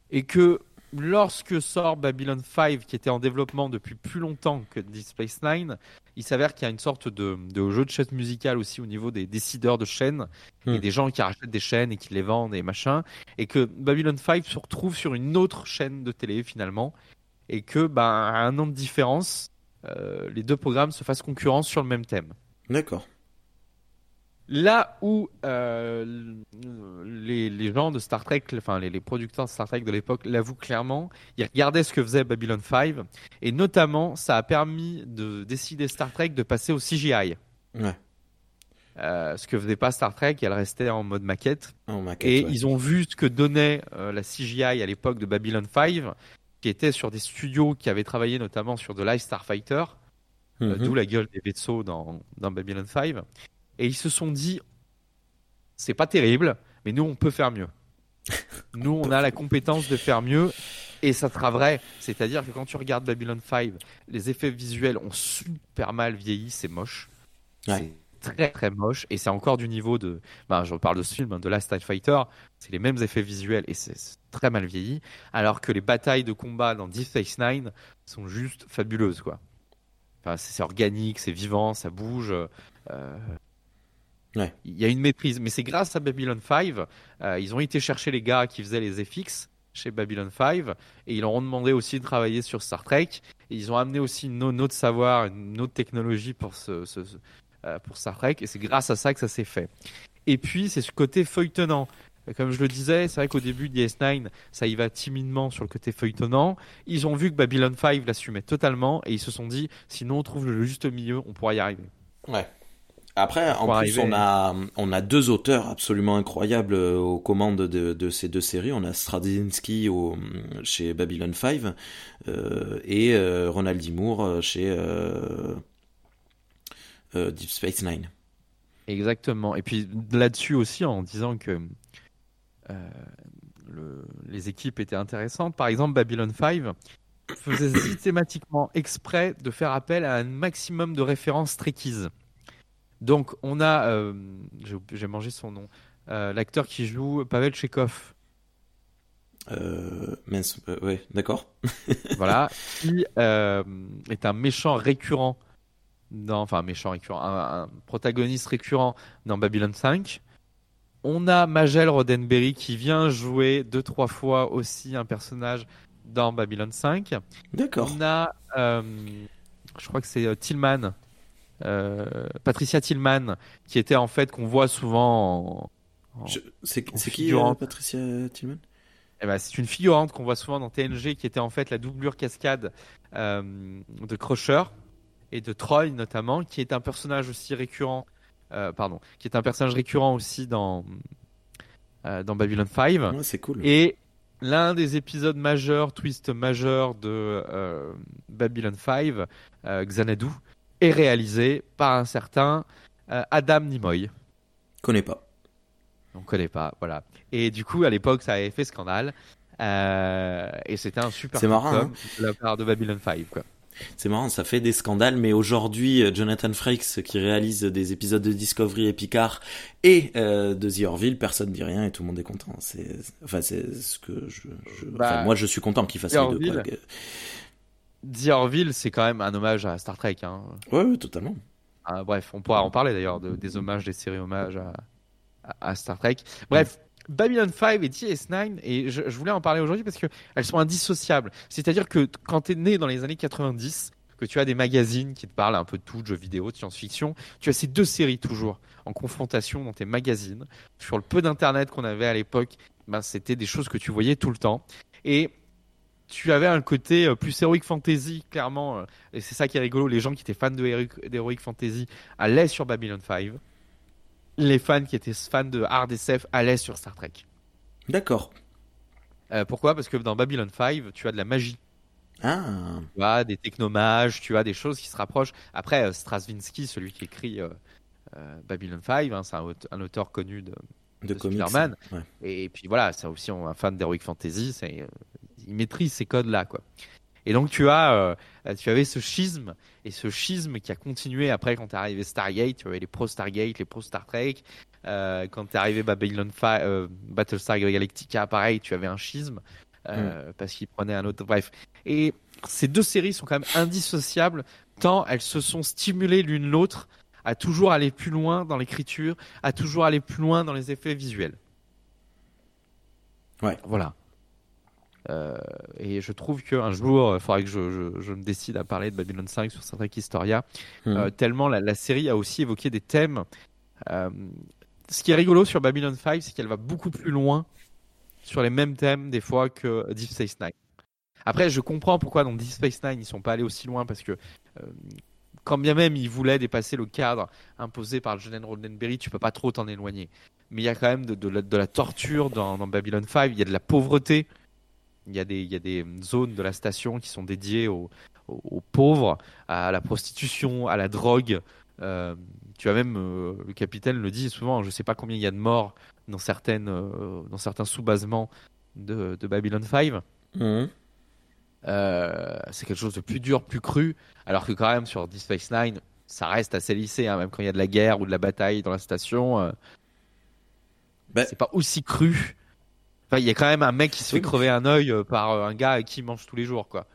S2: et que lorsque sort Babylon 5, qui était en développement depuis plus longtemps que Deep Space Nine, il s'avère qu'il y a une sorte de, jeu de chaîne musicale aussi au niveau des décideurs de chaînes et hmm. des gens qui rachètent des chaînes et qui les vendent et machin, et que Babylon 5 se retrouve sur une autre chaîne de télé finalement, et que ben à un an de différence, euh, les deux programmes se fassent concurrence sur le même thème.
S1: D'accord.
S2: Là où euh, les, gens de Star Trek, enfin les, producteurs de Star Trek de l'époque l'avouent clairement, ils regardaient ce que faisait Babylon 5 et notamment ça a permis de décider Star Trek de passer au CGI.
S1: Ouais.
S2: Euh, ce que faisait pas Star Trek, elle restait en mode maquette.
S1: En maquette
S2: et ils ont vu ce que donnait euh, la CGI à l'époque de Babylon 5, qui était sur des studios qui avaient travaillé notamment sur The Live Starfighter, mm d'où la gueule des vaisseaux dans, dans Babylon 5 et ils se sont dit c'est pas terrible, mais nous on peut faire mieux. (laughs) nous on a la compétence de faire mieux Et ça sera vrai. C'est-à-dire que quand tu regardes Babylon 5, les effets visuels ont super mal vieilli, c'est moche.
S1: Ouais.
S2: C'est très très moche. Et c'est encore du niveau de. Ben, je parle de ce film, hein, de Last Fighter. C'est les mêmes effets visuels et c'est très mal vieilli. Alors que les batailles de combat dans Deep Space Nine sont juste fabuleuses, quoi. Enfin, c'est c'est organique, c'est vivant, ça bouge. euh,
S1: Ouais.
S2: Il y a une maîtrise. Mais c'est grâce à Babylon 5. euh, ils ont été chercher les gars qui faisaient les FX chez Babylon 5 et ils leur ont demandé aussi de travailler sur Star Trek. Et ils ont amené aussi autre savoir, une autre technologie pour, ce, ce- ce- euh, pour Star Trek. Et c'est grâce à ça que ça s'est fait. Et puis, c'est ce côté feuilletonnant. Comme je le disais, c'est vrai qu'au début DS9, ça y va timidement sur le côté feuilletonnant. Ils ont vu que Babylon 5 l'assumait totalement et ils se sont dit, sinon on trouve le juste milieu, on pourra y arriver.
S1: Ouais. Après, en plus,
S2: arriver-
S1: on a, on a deux auteurs absolument incroyables euh, aux commandes de, de ces deux séries. On a Straczynski au, chez Babylon 5 euh, et euh, Ronald D. Moore chez euh, Deep Space Nine.
S2: Exactement. Et puis là-dessus aussi, en disant que le- les équipes étaient intéressantes. Par exemple, Babylon 5 faisait (coughs) systématiquement exprès de faire appel à un maximum de références trekkies. Donc, on a, euh, j'ai- mangé son nom, euh, l'acteur qui joue Pavel Chekhov,
S1: Euh, mince, euh, ouais, d'accord. (laughs)
S2: voilà, qui est un méchant récurrent dans, enfin un méchant récurrent, un, un protagoniste récurrent dans Babylon 5. On a Magel Roddenberry qui vient jouer deux trois fois aussi un personnage dans Babylon 5.
S1: D'accord.
S2: On a, je crois que c'est Tillman, Patricia Tillman, qui était en fait qu'on voit souvent. En, en-
S1: Je- C'est qui, euh, Patricia Tillman?
S2: Eh ben, c'est une figurante qu'on voit souvent dans TNG, qui était en fait la doublure cascade euh, de Crusher et de Troy notamment, qui est un personnage aussi récurrent, euh, pardon, qui est un personnage récurrent aussi dans euh, dans Babylon 5.
S1: Ouais, c'est cool.
S2: Et l'un des épisodes majeurs, twist majeur de euh, Babylon 5, euh, Xanadu, est réalisé par un certain euh, Adam Nimoy.
S1: Connais pas.
S2: On connaît pas, voilà. Et du coup, à l'époque, ça avait fait scandale. Euh, et c'était un super
S1: marrant,
S2: de com' de la part de Babylon 5, quoi.
S1: C'est marrant, ça fait des scandales, mais aujourd'hui, euh, Jonathan Frakes, qui réalise des épisodes de Discovery et Picard et euh, de The Orville, personne ne dit rien et tout le monde est content. C'est, enfin, c'est ce que je, je-
S2: Bah,
S1: enfin, moi, je suis content qu'il fasse
S2: The
S1: les deux. Quoi.
S2: The Orville, c'est quand même un hommage à Star Trek. Hein.
S1: Ouais, ouais, totalement.
S2: Ah, bref, on pourra en parler d'ailleurs de- des hommages, des séries hommages à, à- à Star Trek. Bref, Babylon 5 et DS9, et je, je voulais en parler aujourd'hui parce que elles sont indissociables. C'est-à-dire que quand tu es né dans les années 90, que tu as des magazines qui te parlent un peu de tout, de jeux vidéo, de science-fiction, tu as ces deux séries toujours en confrontation dans tes magazines. Sur le peu d'internet qu'on avait à l'époque, ben, c'était des choses que tu voyais tout le temps. Et tu avais un côté euh, plus heroic fantasy, clairement, euh, et c'est ça qui est rigolo. Les gens qui étaient fans de heroic, d'heroic fantasy allaient sur Babylon 5. Les fans qui étaient fans de hard SF allaient sur Star Trek.
S1: D'accord.
S2: Euh, pourquoi? Parce que dans Babylon 5, tu as de la magie.
S1: Ah,
S2: Tu as des technomages, tu as des choses qui se rapprochent. Après, Straczynski, celui qui écrit euh, euh, Babylon 5, hein, c'est un, aute- un auteur connu de,
S1: de
S2: de
S1: comics.
S2: Superman.
S1: Ouais.
S2: Et puis voilà, c'est aussi un fan d'Heroic Fantasy, c'est, il maîtrise ces codes-là, quoi. Et donc tu as, euh, tu avais ce schisme, et ce schisme qui a continué après quand t'es arrivé Stargate, tu avais les pro Stargate, les pro Star Trek. Euh, quand t'es arrivé Babylon 5, euh, Battlestar Galactica, pareil, tu avais un schisme euh, parce qu'il prenait un autre. Bref, et ces deux séries sont quand même indissociables tant elles se sont stimulées l'une l'autre à toujours aller plus loin dans l'écriture, à toujours aller plus loin dans les effets visuels.
S1: Ouais.
S2: Voilà. Euh, et je trouve qu'un jour, il faudrait que je, je- je me décide à parler de Babylon 5 sur Star Trek Historia,
S1: Mhm.
S2: euh, tellement la, la série a aussi évoqué des thèmes. Euh, ce qui est rigolo sur Babylon 5, c'est qu'elle va beaucoup plus loin sur les mêmes thèmes des fois que Deep Space Nine. Après, je comprends pourquoi dans Deep Space Nine ils sont pas allés aussi loin parce que euh, quand bien même ils voulaient dépasser le cadre imposé par le jeune Roddenberry, tu peux pas trop t'en éloigner. Mais il y a quand même de, de la, de la torture dans, dans Babylon 5, il y a de la pauvreté, il y, a des, il y a des zones de la station qui sont dédiées aux, aux- pauvres, à la prostitution, à la drogue. Euh, tu as même, euh, le capitaine le dit souvent, je sais pas combien il y a de morts dans, certaines, euh, dans certains sous-basements de, de Babylon 5.
S1: Mhm.
S2: c'est quelque chose de plus dur, plus cru, alors que quand même sur Deep Space Nine, ça reste assez lissé, hein, même quand il y a de la guerre ou de la bataille dans la station. Ben c'est pas aussi cru. Enfin, il y a quand même un mec qui se fait crever un œil par un gars qui mange tous les jours, quoi.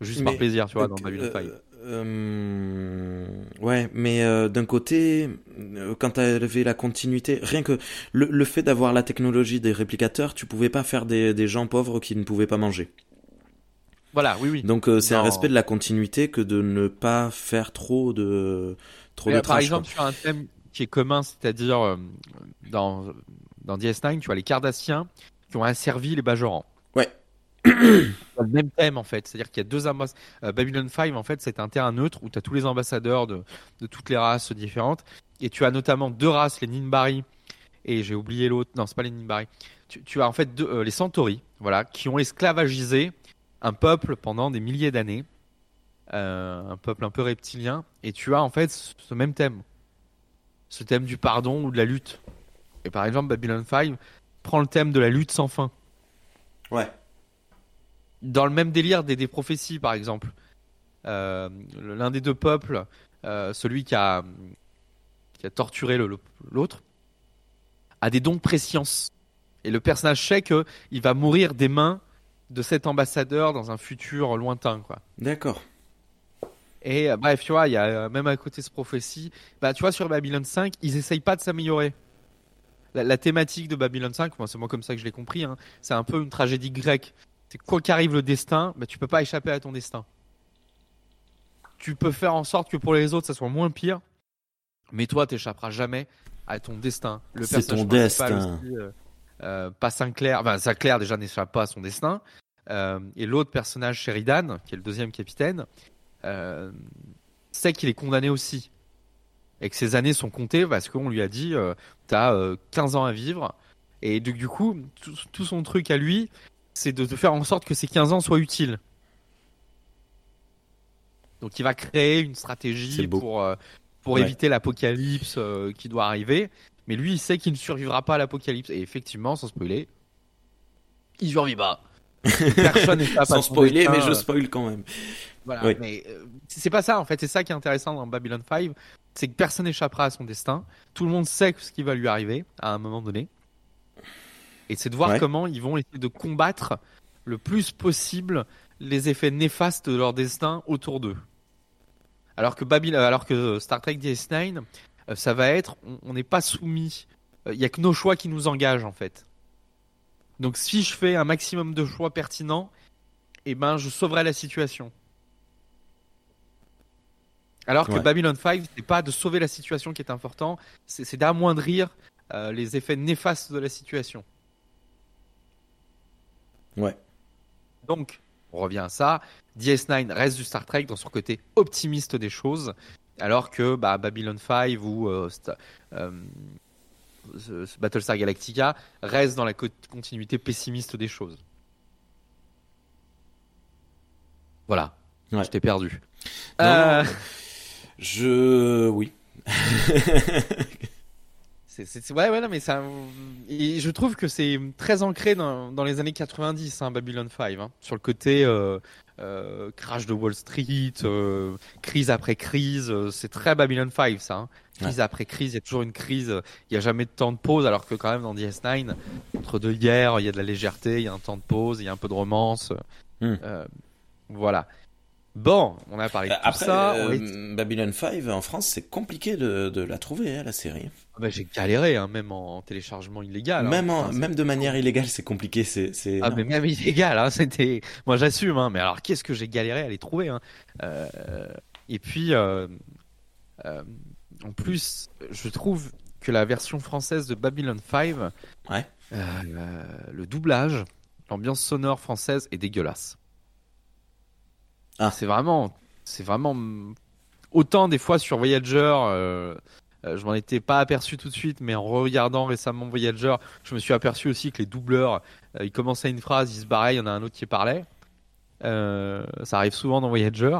S2: Juste par plaisir, tu vois, dans Babylon 5.
S1: Euh, ouais, mais euh, d'un côté, euh, quand tu avais la continuité, rien que le, le fait d'avoir la technologie des réplicateurs, tu pouvais pas faire des, des gens pauvres qui ne pouvaient pas manger.
S2: Voilà, oui, oui.
S1: Donc c'est un respect de la continuité que de ne pas faire trop de trop de
S2: Par exemple, sur un thème qui est commun, c'est-à-dire dans dans DS9, tu vois les Cardassiens qui ont asservi les Bajorans.
S1: Ouais
S2: le même thème en fait, c'est-à-dire qu'il y a deux ambassadeurs. Babylon 5 en fait, c'est un terrain neutre où tu as tous les ambassadeurs de, de, toutes les races différentes et tu as notamment deux races, les Ninbari et j'ai oublié l'autre. Non, c'est pas les Ninbari. Tu, tu, as en fait deux, euh, les Centauri, voilà, qui ont esclavagisé un peuple pendant des milliers d'années, euh, un peuple un peu reptilien, et tu as en fait ce même thème, ce thème du pardon ou de la lutte. Et par exemple, Babylon 5 prend le thème de la lutte sans fin.
S1: Ouais
S2: dans le même délire des, des prophéties, par exemple. Euh, l'un des deux peuples, euh, celui qui a, qui a torturé l'autre, a des dons de préscience. Et le personnage sait qu'il va mourir des mains de cet ambassadeur dans un futur lointain. quoi.
S1: D'accord.
S2: Et euh, bref, tu vois, il y a même à côté de ce prophétie, bah, tu vois, sur Babylon 5, ils essayent pas de s'améliorer. La, thématique de Babylon 5, moi, c'est moi comme ça que je l'ai compris, hein, c'est un peu une tragédie grecque c'est quoi qu'arrive le destin, bah, tu peux pas échapper à ton destin. Tu peux faire en sorte que pour les autres, ça soit moins pire, mais toi, tu n'échapperas jamais à ton destin.
S1: Le c'est ton destin.
S2: Euh, euh, pas Sinclair, enfin Sinclair déjà n'échappe pas à son destin. Euh, et l'autre personnage, Sheridan, qui est le deuxième capitaine, sait qu'il est condamné aussi. Et que ses années sont comptées parce qu'on lui a dit, tu as 15 ans à vivre. Et du, coup, tout, son truc à lui, c'est de, faire en sorte que ces 15 ans soient utiles. Donc il va créer une stratégie pour, euh, pour éviter l'apocalypse euh, qui doit arriver. Mais lui, il sait qu'il ne survivra pas à l'apocalypse. Et effectivement, sans spoiler, il survivra. (laughs)
S1: Personne n'est Sans spoiler, mais je spoil quand même.
S2: Voilà, mais euh, c'est pas ça en fait. C'est ça qui est intéressant dans Babylon 5. C'est que personne n'échappera à son destin. Tout le monde sait ce qui va lui arriver à un moment donné. Et c'est de voir comment ils vont essayer de combattre le plus possible les effets néfastes de leur destin autour d'eux. Alors que Babylon, alors que Star Trek DS9, euh, ça va être, on n'est pas soumis. Il euh, n'y a que nos choix qui nous engagent en fait. Donc si je fais un maximum de choix pertinents, eh ben je sauverai la situation. Alors que Babylon 5, c'est pas de sauver la situation qui est important, c'est d'amoindrir euh, les effets néfastes de la situation.
S1: Ouais.
S2: Donc, on revient à ça. DS9 reste du Star Trek dans son côté optimiste des choses, alors que bah, Babylon 5 ou euh, euh, Battlestar Galactica reste dans la continuité pessimiste des choses. Voilà. Je t'ai perdu.
S1: Euh, je. Oui. (laughs)
S2: Ouais, ouais, non, mais ça. Et je trouve que c'est très ancré dans, dans les années 90, hein, Babylon 5, hein, sur le côté euh, euh, crash de Wall Street, euh, crise après crise. C'est très Babylon 5, ça. Hein. Crise après crise, il y a toujours une crise. Il n'y a jamais de temps de pause, alors que quand même dans DS9, entre deux guerres, il y a de la légèreté, il y a un temps de pause, il y a un peu de romance. Hmm. voilà. Bon, on a parlé de tout
S1: Après,
S2: ça.
S1: Euh, Babylon 5 en France, c'est compliqué de, de, la trouver, hein, la série.
S2: Ah bah, j'ai galéré, hein, même en téléchargement illégal.
S1: Hein. Même, en, même de manière illégale, c'est compliqué. C'est.
S2: Ah, mais même illégal, hein, (laughs) c'était. Moi, j'assume, hein, mais alors, qu'est-ce que j'ai galéré à les trouver hein. Euh, et puis, euh, euh, en plus, je trouve que la version française de Babylon 5,
S1: ouais.
S2: le doublage, l'ambiance sonore française est dégueulasse. Ah. C'est vraiment, c'est vraiment autant des fois sur Voyager. Euh, euh, je m'en étais pas aperçu tout de suite, mais en regardant récemment Voyager, je me suis aperçu aussi que les doubleurs, euh, ils commençaient une phrase, ils se barraient, il y en a un autre qui parlait. ça arrive souvent dans Voyager.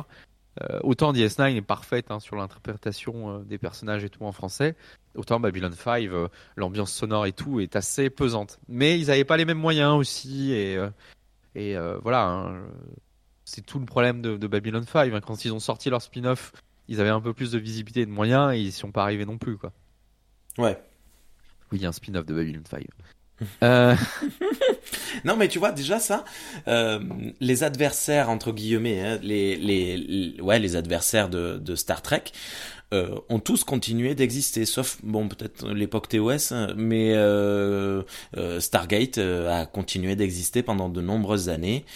S2: autant DS9 est parfaite hein, sur l'interprétation des personnages et tout en français, autant Babylon 5, l'ambiance sonore et tout est assez pesante. Mais ils n'avaient pas les mêmes moyens aussi et et voilà. Hein, c'est tout le problème de, Babylon 5. Hein. Quand ils ont sorti leur spin-off, ils avaient un peu plus de visibilité et de moyens et ils n'y sont pas arrivés non plus. Quoi.
S1: Ouais.
S2: Oui, il y a un spin-off de Babylon 5. (laughs) Euh.
S1: non, mais tu vois, déjà ça, euh, les adversaires, entre guillemets, hein, les, les, ouais, les adversaires de, de Star Trek, euh, ont tous continué d'exister, sauf bon peut-être l'époque TOS, hein, mais Stargate a continué d'exister pendant de nombreuses années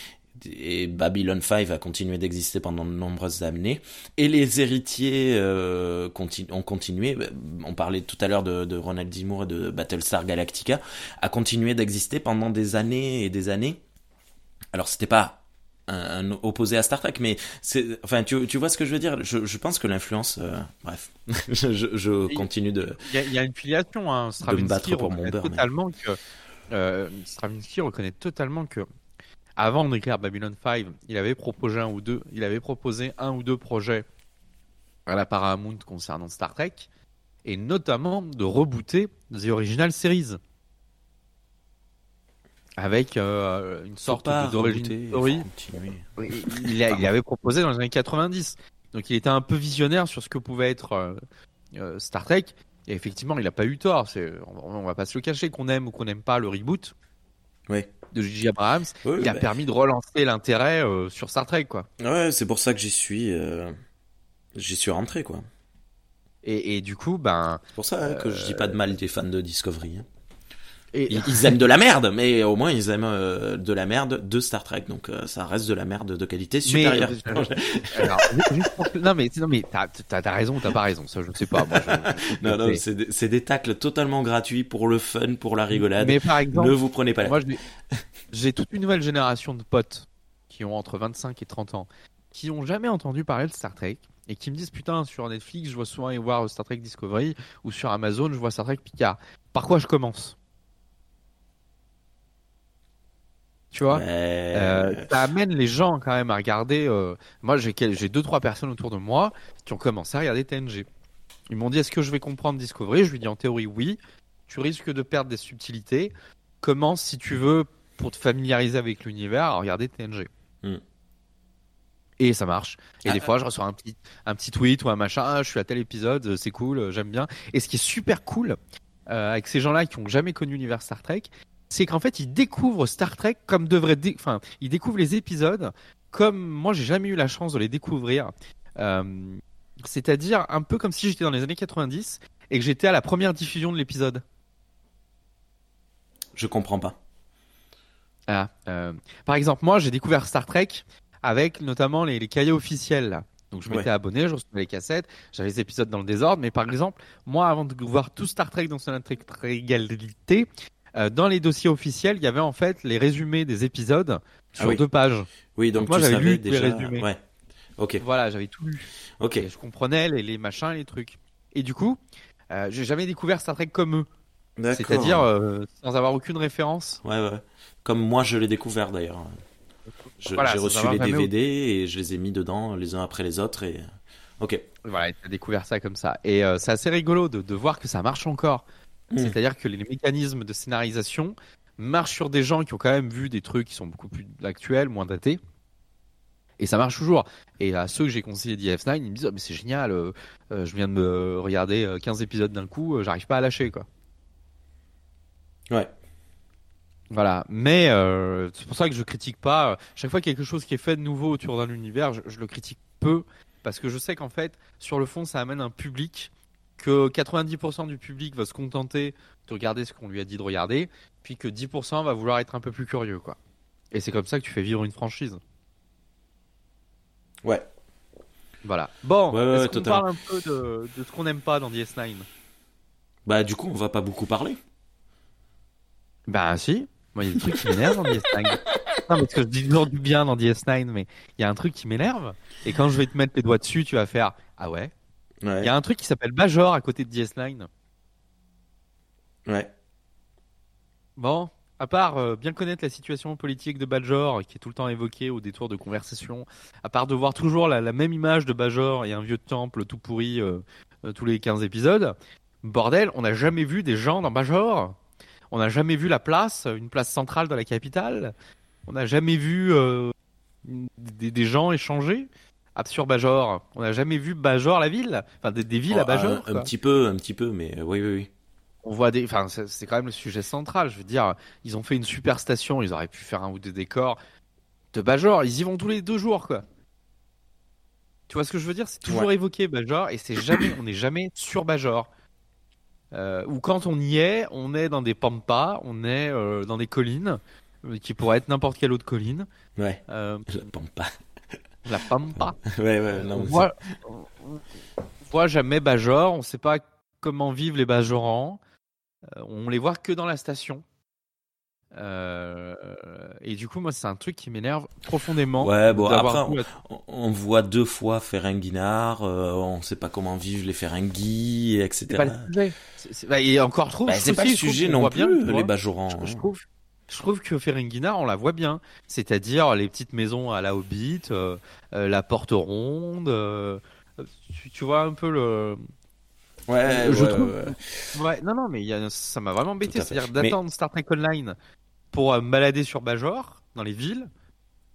S1: et Babylon 5 a continué d'exister pendant de nombreuses années, et les héritiers euh, ont continué, on parlait tout à l'heure de, de Ronald D. et de Battlestar Galactica, a continué d'exister pendant des années et des années. Alors c'était pas un, opposé à Star Trek, mais c'est, enfin, tu, tu vois ce que je veux dire? Je, je pense que l'influence, euh, bref, (laughs) je, je, continue de.
S2: Il y, a une filiation, hein.
S1: de me battre pour mon beurre.
S2: Totalement que euh, Stravinsky reconnaît totalement que avant d'écrire Babylon 5, il avait proposé un ou deux, il avait proposé un ou deux projets à la Paramount concernant Star Trek, et notamment de rebooter The Original Series avec euh, une sorte d'origine story. Il, il, avait proposé dans les années 90. Donc il était un peu visionnaire sur ce que pouvait être euh, euh, Star Trek. Et effectivement, il n'a pas eu tort. On, on va pas se le cacher qu'on aime ou qu'on n'aime pas le reboot.
S1: Oui
S2: de J.J. Abrams, il a permis de relancer l'intérêt euh, sur Star Trek, quoi.
S1: Ouais, c'est pour ça que j'y suis, euh, j'y suis rentré, quoi.
S2: Et, du coup, ben.
S1: C'est pour ça hein, que je dis pas de mal des fans de Discovery. Hein. (laughs) Ils, aiment de la merde, mais au moins ils aiment euh, de la merde de Star Trek, donc euh, ça reste de la merde de qualité supérieure. (laughs)
S2: non mais non mais t'as as, raison ou t'as pas raison, ça je sais pas. Moi,
S1: non non, c'est des, des, tacles totalement gratuits pour le fun, pour la rigolade. Mais par exemple, ne vous prenez pas la.
S2: Moi j'ai toute une nouvelle génération de potes qui ont entre 25 et 30 ans, qui ont jamais entendu parler de Star Trek et qui me disent putain sur Netflix je vois souvent y voir Star Trek Discovery ou sur Amazon je vois Star Trek Picard. Par quoi je commence? Tu vois. Euh, ça amène les gens quand même à regarder. Euh, moi, j'ai j'ai deux trois personnes autour de moi qui ont commencé à regarder TNG. Ils m'ont dit est-ce que je vais comprendre Discovery? Je lui dis en théorie oui. Tu risques de perdre des subtilités. Commence si tu veux pour te familiariser avec l'univers à regarder TNG. Hmm. Et ça marche. Et des ah, fois, je reçois un petit, un petit tweet ou un machin. Ah, je suis à tel épisode, c'est cool, j'aime bien. Et ce qui est super cool euh, avec ces gens-là qui ont jamais connu l'univers Star Trek, c'est qu'en fait, ils découvrent Star Trek comme devrait, enfin, ils découvrent les épisodes comme moi, j'ai jamais eu la chance de les découvrir. Euh, c'est-à-dire un peu comme si j'étais dans les années 90 et que j'étais à la première diffusion de l'épisode.
S1: Je comprends pas.
S2: Ah, euh, par exemple, moi, j'ai découvert Star Trek avec notamment les, cahiers officiels. Donc je m'étais abonné, je recevais les cassettes, j'avais les épisodes dans le désordre. Mais par exemple, moi, avant de voir tout Star Trek dans son intégralité, euh, dans les dossiers officiels, il y avait en fait les résumés des épisodes sur ah deux pages.
S1: Oui, donc, moi j'avais lu déjà... les résumés. Ouais. Ok.
S2: Voilà, j'avais tout lu.
S1: Ok.
S2: je comprenais les, les, machins, les trucs. Et du coup, euh, j'ai jamais découvert Star Trek comme eux. C'est-à-dire euh, sans avoir aucune référence.
S1: Ouais, ouais. Comme moi, je l'ai découvert d'ailleurs. J'ai reçu les DVD et je les ai mis dedans les uns après les autres et. Ok.
S2: Voilà, tu as découvert ça comme ça. Et c'est assez rigolo de, de, voir que ça marche encore. Mm. C'est-à-dire que les mécanismes de scénarisation marchent sur des gens qui ont quand même vu des trucs qui sont beaucoup plus actuels, moins datés. Et ça marche toujours. Et à ceux que j'ai conseillé d'IF9, ils me disent oh, mais c'est génial, euh, euh, je viens de me regarder 15 euh, épisodes d'un coup, j'arrive pas à lâcher quoi.
S1: Ouais.
S2: Voilà, mais c'est pour ça que je critique pas. Chaque fois quelque chose qui est fait de nouveau autour d'un univers, je, le critique peu parce que je sais qu'en fait, sur le fond, ça amène un public que 90% du public va se contenter de regarder ce qu'on lui a dit de regarder, puis que 10% va vouloir être un peu plus curieux, quoi. Et c'est comme ça que tu fais vivre une franchise.
S1: Ouais.
S2: Voilà. Bon, est-ce qu'on parle un peu de, ce qu'on n'aime pas dans DS9
S1: Bah du coup, on va pas beaucoup parler.
S2: Bah si. Moi, il y a des trucs qui m'énervent dans DS9. Non, parce que je dis toujours du bien dans DS9, mais il y a un truc qui m'énerve. Et quand je vais te mettre les doigts dessus, tu vas faire Ah ouais? Il y a un truc qui s'appelle Bajor à côté de DS9.
S1: Ouais.
S2: Bon, à part euh, bien connaître la situation politique de Bajor, qui est tout le temps évoquée au détour de conversation, à part de voir toujours la, même image de Bajor et un vieux temple tout pourri euh, euh, tous les 15 épisodes, bordel, on n'a jamais vu des gens dans Bajor. On n'a jamais vu la place, une place centrale dans la capitale. On n'a jamais vu des, gens échanger. Sur Bajor, on n'a jamais vu Bajor la ville, enfin des, villes à oh, Bajor.
S1: Un, petit peu, un petit peu, mais oui, oui, oui.
S2: On voit des, enfin c'est quand même le sujet central. Je veux dire, ils ont fait une super station, ils auraient pu faire un ou deux décors de Bajor. Ils y vont tous les deux jours, quoi. Tu vois ce que je veux dire? C'est toujours évoqué Bajor et c'est jamais, on n'est jamais sur Bajor. Euh, ou quand on y est, on est dans des pampas, on est euh, dans des collines, euh, qui pourraient être n'importe quelle autre colline.
S1: Ouais. (laughs) la pampa.
S2: La pampa. (laughs)
S1: ouais, ouais, non.
S2: On voit, voit jamais Bajor, on sait pas comment vivent les Bajorans. on les voit que dans la station. Euh, et du coup, moi, c'est un truc qui m'énerve profondément.
S1: Ouais, bon, après, on, voit deux fois Ferenguinard, euh, on sait pas comment vivent les Ferengis, etc. C'est pas le
S2: sujet. Bah, encore trop.
S1: Bah, c'est pas le sujet non plus, les Bajorans.
S2: Je, je, trouve, je trouve que Ferenguinard, on la voit bien. C'est-à-dire les petites maisons à la Hobbit, euh, euh la porte ronde. Euh, tu, tu, vois un peu le.
S1: Ouais, je trouve.
S2: Ouais. non, non, mais y a, ça m'a vraiment embêté. C'est-à-dire d'attendre Star Trek Online pour me balader sur Bajor, dans les villes,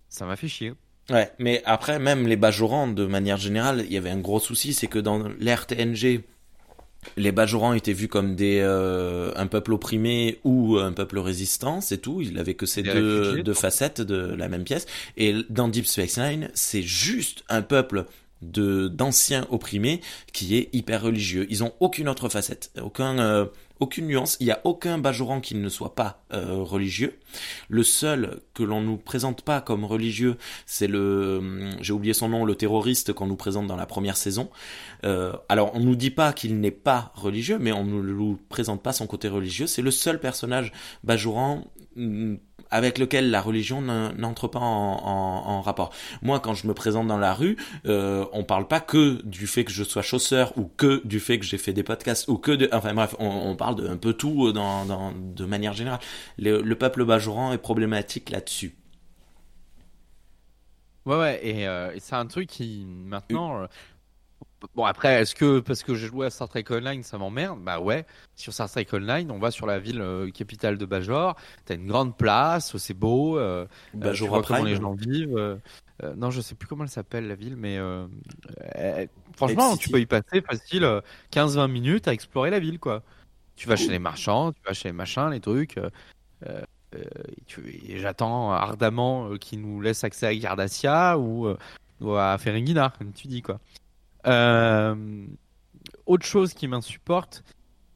S2: ça m'a fait chier.
S1: Ouais, mais après, même les Bajorans, de manière générale, il y avait un gros souci, c'est que dans l'ère TNG, les Bajorans étaient vus comme des euh, un peuple opprimé ou un peuple résistant, c'est tout. Il avait que ces deux, deux facettes de la même pièce. Et dans Deep Space Nine, c'est juste un peuple de d'anciens opprimés qui est hyper religieux. Ils ont aucune autre facette, aucun euh, aucune nuance. Il n'y a aucun Bajoran qui ne soit pas euh, religieux. Le seul que l'on nous présente pas comme religieux, c'est le, hum, j'ai oublié son nom, le terroriste qu'on nous présente dans la première saison. Euh, alors on nous dit pas qu'il n'est pas religieux, mais on ne nous présente pas son côté religieux. C'est le seul personnage Bajoran hum, avec lequel la religion n'entre pas en, en, rapport. Moi, quand je me présente dans la rue, euh, on parle pas que du fait que je sois chausseur ou que du fait que j'ai fait des podcasts ou que de, enfin bref, on, on parle de un peu tout dans, dans de manière générale. Le, le peuple bajoran est problématique là-dessus.
S2: Ouais, ouais, et, euh, et c'est un truc qui maintenant. Euh, Bon après, est-ce que parce que j'ai joué à Star Trek Online, ça m'emmerde? Bah ouais. Sur Star Trek Online, on va sur la ville euh, capitale de Bajor. T'as une grande place, c'est beau. Euh, euh Bajor tu comment les gens vivent. Euh, non, je sais plus comment elle s'appelle la ville, mais franchement, tu peux y passer facile 15-20 minutes à explorer la ville, quoi. Tu vas chez les marchands, tu vas chez les machins, les trucs. J'attends ardemment qu'ils nous laissent accès à Gardasia ou, ou à Ferenginar, comme tu dis, quoi. Euh, autre chose qui m'insupporte,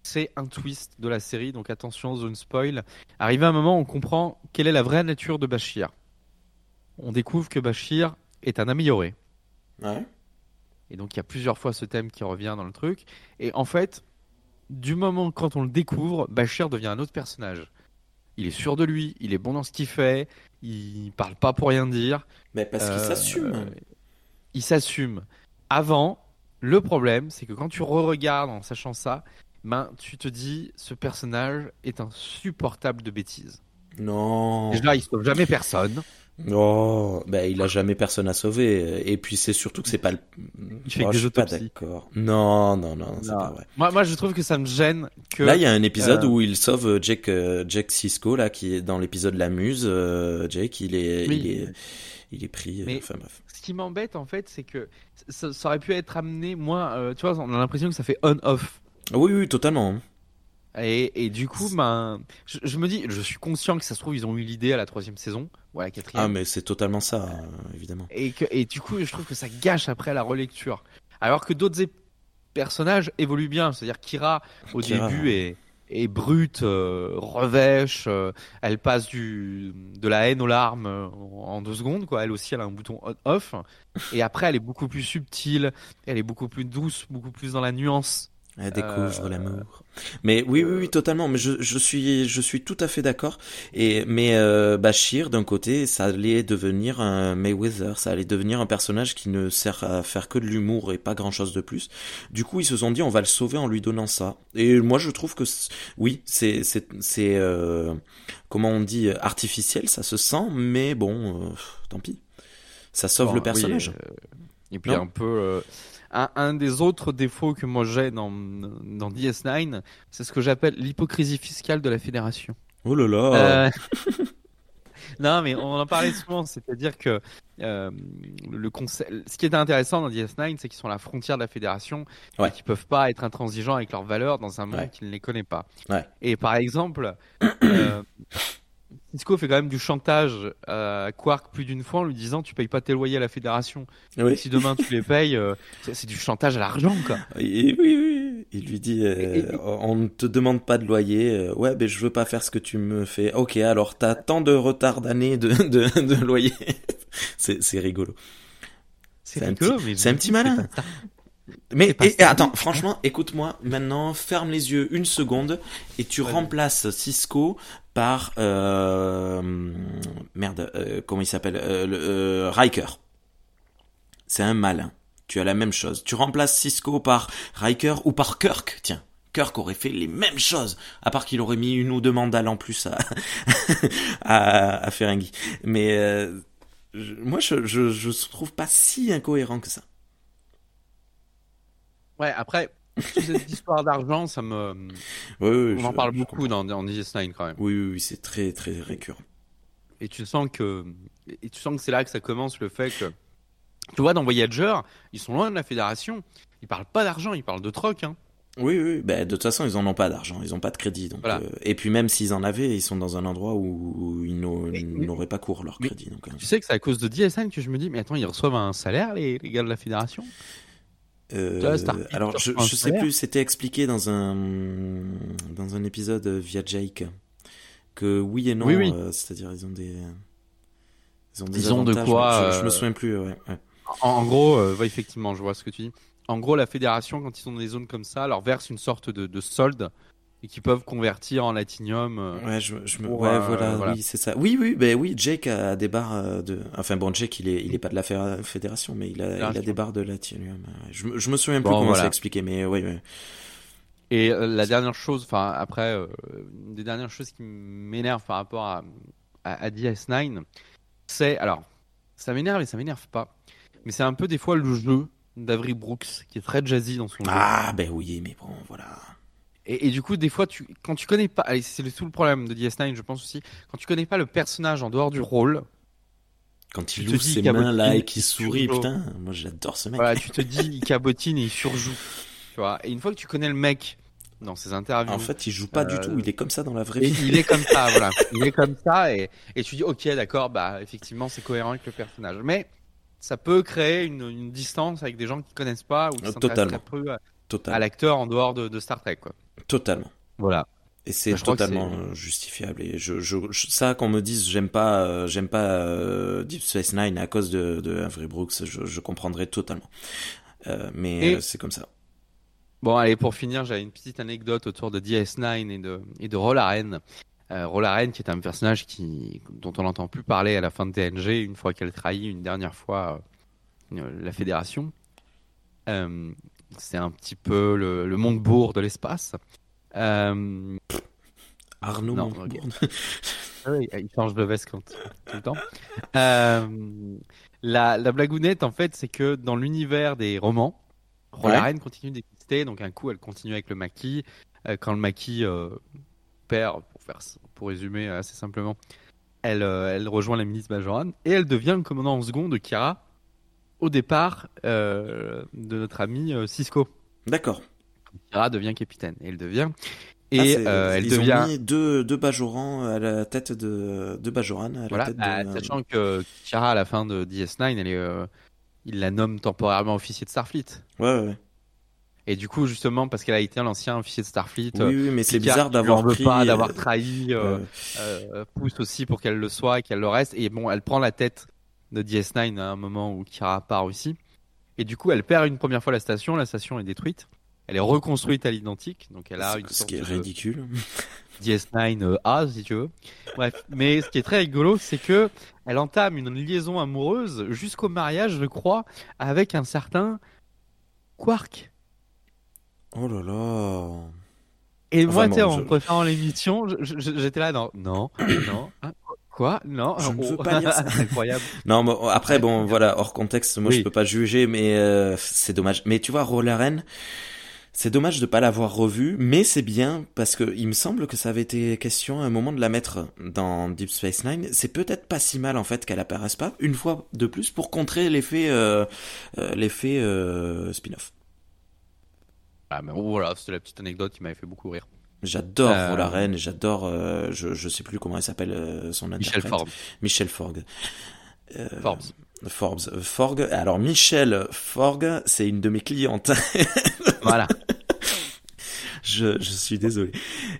S2: c'est un twist de la série, donc attention, zone spoil. Arrivé à un moment, on comprend quelle est la vraie nature de Bashir. On découvre que Bashir est un amélioré.
S1: Ouais.
S2: Et donc il y a plusieurs fois ce thème qui revient dans le truc. Et en fait, du moment quand on le découvre, Bashir devient un autre personnage. Il est sûr de lui, il est bon dans ce qu'il fait, il parle pas pour rien dire.
S1: Mais parce qu'il s'assume. Euh,
S2: il s'assume avant, le problème, c'est que quand tu re-regardes en sachant ça, ben, tu te dis, ce personnage est insupportable de bêtises.
S1: Non.
S2: Déjà, il sauve jamais personne.
S1: Non, ben il a jamais personne à sauver. Et puis c'est surtout que c'est pas le.
S2: Il fait oh, des autopsies.
S1: d'accord. Non, non, non, c'est pas vrai.
S2: Moi, moi, je trouve que ça me gêne que.
S1: Là, il y a un épisode euh, où il sauve euh, Jack, euh, Jack Cisco là, qui est dans l'épisode La Muse. Jake, il est, il est, il est pris. enfin bref
S2: ce qui m'embête en fait, c'est que ça, aurait pu être amené, moi, euh, tu vois, on a l'impression que ça fait on-off.
S1: Oui, oui, totalement.
S2: Et, et du coup, ben, je, me dis, je suis conscient que ça se trouve, ils ont eu l'idée à la troisième saison, ou à la quatrième.
S1: Ah, mais c'est totalement ça, évidemment.
S2: Et, que, et du coup, je trouve que ça gâche après la relecture. Alors que d'autres personnages évoluent bien, c'est-à-dire Kira, au début, est est brute, euh, revêche, euh, elle passe du de la haine aux larmes euh, en deux secondes quoi. Elle aussi elle a un bouton on/off et après elle est beaucoup plus subtile, elle est beaucoup plus douce, beaucoup plus dans la nuance.
S1: Elle découvre l'amour. Mais oui, oui, oui, totalement. Mais je, je suis, je suis tout à fait d'accord. Et mais euh, Bashir, d'un côté, ça allait devenir un Mayweather, ça allait devenir un personnage qui ne sert à faire que de l'humour et pas grand chose de plus. Du coup, ils se sont dit, on va le sauver en lui donnant ça. Et moi, je trouve que oui, c'est, c'est, c'est, euh, comment on dit, artificiel, ça se sent, mais bon, euh, tant pis. Ça sauve le personnage.
S2: et puis un peu un, des autres défauts que moi j'ai dans, dans DS9, c'est ce que j'appelle l'hypocrisie fiscale de la fédération.
S1: Oh là là
S2: euh, (laughs) non, mais on en parlait souvent, c'est-à-dire que euh, le ce qui est intéressant dans DS9, c'est qu'ils sont à la frontière de la fédération et qu'ils peuvent pas être intransigeants avec leurs valeurs dans un monde qui ne les connaît pas. Et par exemple, (coughs) euh, Cisco fait quand même du chantage à Quark plus d'une fois en lui disant tu payes pas tes loyers à la fédération. Si demain tu les payes, euh, c'est du chantage à l'argent quoi.
S1: Oui, oui, oui. Il lui dit euh, on ne te demande pas de loyer. Euh, ouais, mais je veux pas faire ce que tu me fais. Ok, alors t'as tant de retard d'année de, de, de loyer. (laughs) c'est rigolo.
S2: C'est un, petit,
S1: un petit malin. Mais attends, franchement, écoute-moi maintenant, ferme les yeux une seconde et tu remplaces Cisco par euh, merde, euh, comment il s'appelle, euh, euh, Riker. C'est un malin. Tu as la même chose. Tu remplaces Cisco par Riker ou par Kirk. Tiens, Kirk aurait fait les mêmes choses, à part qu'il aurait mis une ou deux mandales en plus à (laughs) à, à Ferengi. Mais euh, moi, je, je je trouve pas si incohérent que ça.
S2: Ouais, après, cette (laughs) histoire d'argent, ça me. Oui, On en parle beaucoup dans, dans DS9 quand même.
S1: Oui, oui, oui c'est très, très récurrent.
S2: Et tu sens que, et tu sens que c'est là que ça commence le fait que, tu vois, dans Voyager, ils sont loin de la fédération. Ils parlent pas d'argent, ils parlent de troc. Hein.
S1: Oui, oui, bah, de toute façon, ils en ont pas d'argent, ils ont pas de crédit. Donc, euh, et puis même s'ils en avaient, ils sont dans un endroit où ils n'auraient pas cours leur crédit. Donc,
S2: euh. tu sais que c'est à cause de DS9 que je me dis, mais attends, ils reçoivent un salaire, les, les gars de la fédération?
S1: Euh, alors, je, je sais plus, c'était expliqué dans un dans un épisode via Jake que oui et non, euh, c'est-à-dire ils ont des
S2: ils ont des ils ont de quoi
S1: je, me euh, souviens plus. Ouais,
S2: En, gros, effectivement, je vois ce que tu dis. En gros, la fédération, quand ils sont dans des zones comme ça, leur verse une sorte de, de solde et qui peuvent convertir en latinium. Euh,
S1: ouais, je, je me, ouais, voilà, oui, c'est ça. Oui, oui, ben oui, Jake a des barres euh, de, enfin bon, Jake, il est, il est pas de la fédération, mais il a, il a des barres de latinium. Je, je me souviens plus comment c'est expliqué, mais oui.
S2: Et euh, la dernière chose, enfin après, une des dernières choses qui m'énerve par rapport à, à, DS9, c'est, alors, ça m'énerve et ça m'énerve pas, mais c'est un peu des fois le jeu d'Avery Brooks qui est très jazzy dans son
S1: jeu.
S2: Ah
S1: ben oui, mais bon, voilà.
S2: Et, du coup, des fois, tu, quand tu connais pas, c'est tout le problème de DS9, je pense aussi, quand tu connais pas le personnage en dehors du rôle.
S1: Quand il ouvre ses mains là et qu'il sourit, putain, moi j'adore ce mec.
S2: Voilà, tu te (laughs) dis, il cabotine et il surjoue. Tu vois. Et une fois que tu connais le mec dans ses interviews.
S1: En fait, il joue pas du euh, tout, il est comme ça dans la vraie vie.
S2: Il est comme ça, (laughs) voilà. Il est comme ça et, et tu dis, ok, d'accord, bah, effectivement, c'est cohérent avec le personnage. Mais ça peut créer une, une distance avec des gens qui connaissent pas ou qui s'intéressent un peu à, à l'acteur en dehors de, de Star Trek, quoi.
S1: Totalement.
S2: Voilà.
S1: Et c'est totalement justifiable. Et je, je, ça, qu'on me dise j'aime pas, euh, j'aime pas euh, Deep Space Nine à cause de, de Avery Brooks, je, je comprendrais totalement. Euh, mais c'est comme ça.
S2: Bon, allez, pour finir, j'avais une petite anecdote autour de DS9 et de, et de Rollaren. Euh, Rollaren, qui est un personnage qui, dont on n'entend plus parler à la fin de TNG, une fois qu'elle trahit une dernière fois la Fédération. C'est un petit peu le, le Montebourg de l'espace. Euh...
S1: Arnaud non,
S2: ah oui, il change de veste quand, tout le temps. Euh, la, la blagounette, en fait, c'est que dans l'univers des romans, la reine continue d'exister. Donc, un coup, elle continue avec le maquis. Euh, quand le maquis euh, perd, pour, faire, pour résumer assez simplement, elle, elle rejoint la milice Bajoran et elle devient le commandant en second de Kira au départ euh, de notre ami euh, Cisco.
S1: D'accord.
S2: Kira devient capitaine et elle devient et ah, euh, elle ils devient ont mis
S1: deux deux Bajorans à la tête de deux Bajoran à
S2: voilà,
S1: la tête
S2: de... Bah, sachant que Kira à la fin de DS9 elle est il la nomme temporairement officier de Starfleet.
S1: Ouais ouais.
S2: Et du coup, justement, parce qu'elle a été l'ancien officier de Starfleet,
S1: oui, oui mais c'est bizarre d'avoir pris...
S2: pas d'avoir trahi, euh, pousse aussi pour qu'elle le soit et qu'elle le reste. Et bon, elle prend la tête de DS9 à un moment où Kira part aussi. Et du coup, elle perd une première fois la station, la station est détruite. Elle est reconstruite à l'identique, donc elle a une
S1: ce qui est ridicule.
S2: DS9 A, si tu veux. Bref, mais ce qui est très rigolo, c'est que elle entame une liaison amoureuse jusqu'au mariage, je crois, avec un certain Quark.
S1: Oh là là.
S2: Et moi, tu en préparant l'émission, j'étais là, non, non, non, hein, Quoi? Non,
S1: je ne veux pas dire ça. (laughs) Incroyable. (laughs) non, mais après bon, voilà, hors contexte, moi je peux pas juger, mais euh, c'est dommage. Mais tu vois, Rollaren, C'est dommage de pas l'avoir revu, mais c'est bien parce que il me semble que ça avait été question à un moment de la mettre dans Deep Space Nine. C'est peut-être pas si mal en fait qu'elle apparaisse pas une fois de plus pour contrer l'effet euh, euh, l'effet euh, spin-off.
S2: Ah mais voilà, c'était la petite anecdote qui m'avait fait beaucoup rire.
S1: J'adore euh... la reine, j'adore, je je sais plus comment elle s'appelle son
S2: Michel Forbes.
S1: Michel Forbes.
S2: Forbes.
S1: Forbes. Forg. Alors Michel Forg, c'est une de mes clientes. (laughs)
S2: voilà.
S1: je, je suis désolé.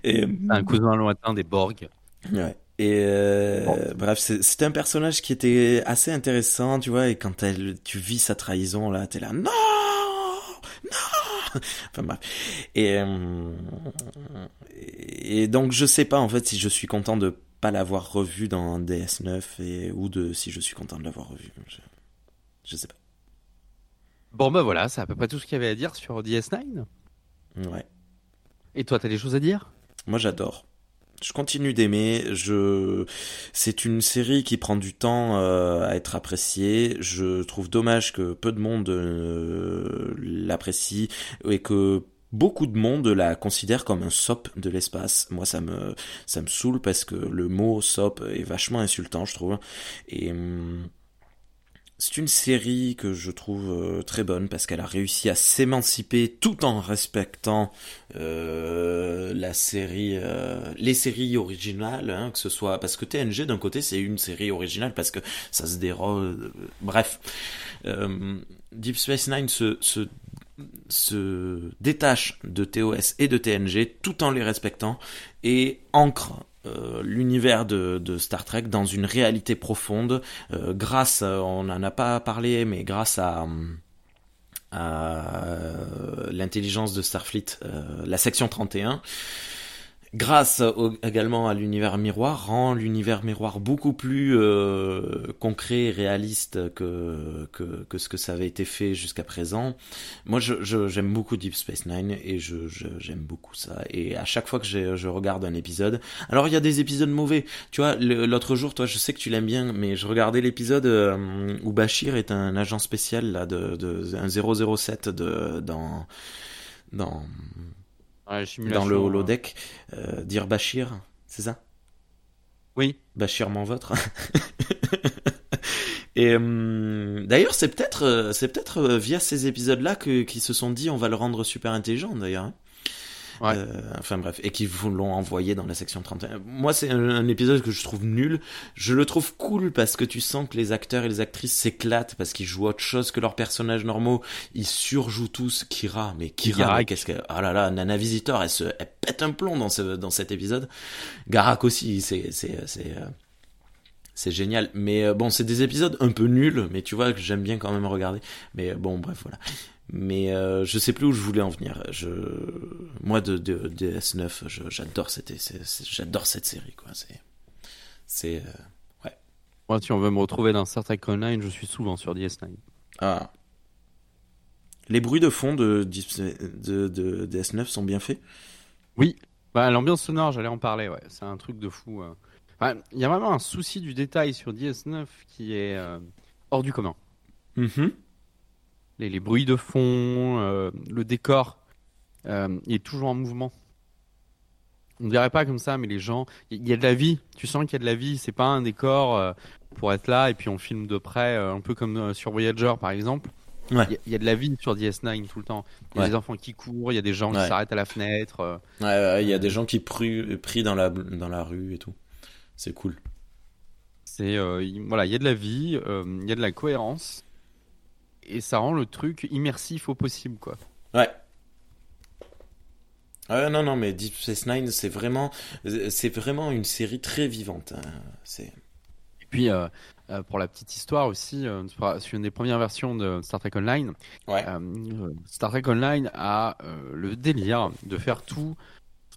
S1: Et,
S2: un cousin lointain des Borg.
S1: Ouais. Et euh, bon. bref, c'était un personnage qui était assez intéressant, tu vois. Et quand elle, tu vis sa trahison là, t'es là, non, non. (laughs) Enfin bref. Et et donc je sais pas en fait si je suis content de pas l'avoir revu dans DS9 et ou de si je suis content de l'avoir revu. Je, je sais pas.
S2: Bon bah voilà, c'est à peu près tout ce qu'il y avait à dire sur DS9.
S1: Ouais.
S2: Et toi, t'as des choses à dire?
S1: Moi, j'adore. Je continue d'aimer. Je, c'est une série qui prend du temps euh, à être appréciée. Je trouve dommage que peu de monde euh, l'apprécie et que beaucoup de monde la considère comme un sop de l'espace. Moi, ça me, ça me saoule parce que le mot sop est vachement insultant, je trouve. Et hum, c'est une série que je trouve euh, très bonne parce qu'elle a réussi à s'émanciper tout en respectant euh, la série, euh, les séries originales, hein, que ce soit parce que TNG d'un côté c'est une série originale parce que ça se déroule, bref. Deep Space Nine se, détache de TOS et de TNG tout en les respectant et ancre euh, l'univers de, de, Star Trek dans une réalité profonde euh, grâce, on n'en a pas parlé, mais grâce à, à l'intelligence de Starfleet, euh, la section 31 grâce également à l'univers miroir, rend l'univers miroir beaucoup plus euh, concret et réaliste que, que, que, ce que ça avait été fait jusqu'à présent. Moi, j'aime je, beaucoup Deep Space Nine et je, j'aime beaucoup ça. Et à chaque fois que je regarde un épisode, alors il y a des épisodes mauvais. Tu vois, l'autre jour, toi, je sais que tu l'aimes bien, mais je regardais l'épisode euh, où Bashir est un agent spécial là de, de un 007 de dans dans dans le holodeck, euh, dire Bachir, c'est ça?
S2: Oui.
S1: Bachir m'en votre. (laughs) Et euh, d'ailleurs, c'est peut-être, euh, c'est peut-être euh, via ces épisodes-là que qu'ils se sont dit, on va le rendre super intelligent d'ailleurs.
S2: Ouais.
S1: Euh, enfin bref, et qui vous l'ont envoyé dans la section 31. Moi, c'est un, un, épisode que je trouve nul. Je le trouve cool parce que tu sens que les acteurs et les actrices s'éclatent parce qu'ils jouent autre chose que leurs personnages normaux. Ils surjouent tous Kira, mais Kira, qu'est-ce que... Ah là là, Nana Visitor, elle se elle pète un plomb dans, ce, dans cet épisode. Garak aussi, c'est... c'est, c'est euh c'est génial. Mais euh, bon, c'est des épisodes un peu nuls, mais tu vois que j'aime bien quand même regarder. Mais bon, bref, voilà. Mais euh, je sais plus où je voulais en venir. Je, moi de, de, de S9, j'adore cette, j'adore cette série quoi. C'est, c'est, euh, ouais.
S2: Moi, si on veut me retrouver dans Star Trek Online, je suis souvent sur DS9.
S1: Ah. Les bruits de fond de, de, de, de S9 sont bien faits?
S2: Oui. Bah, l'ambiance sonore, j'allais en parler. Ouais, c'est un truc de fou. Euh. Il enfin, y a vraiment un souci du détail sur DS9 qui est euh, hors du commun.
S1: Mm -hmm.
S2: Les, les, bruits de fond, euh, le décor euh, il est toujours en mouvement. On dirait pas comme ça, mais les gens, il y, y, a de la vie. Tu sens qu'il y a de la vie. C'est pas un décor euh, pour être là et puis on filme de près, un peu comme sur Voyager par exemple. Il
S1: ouais.
S2: y, y, a de la vie sur DS9 tout le temps. Il y a
S1: ouais.
S2: des enfants qui courent, il y a des gens qui s'arrêtent à la fenêtre.
S1: Il y a des gens qui prient, prient dans la dans la rue et tout. C'est cool.
S2: C'est euh, voilà, il y a de la vie, il euh, y a de la cohérence et ça rend le truc immersif au possible quoi.
S1: Ouais. Euh, non non mais Deep Space Nine c'est vraiment c'est vraiment une série très vivante. Hein. C'est.
S2: Et puis euh, pour la petite histoire aussi, sur une des premières versions de Star Trek Online,
S1: ouais.
S2: Star Trek Online a le délire de faire tout.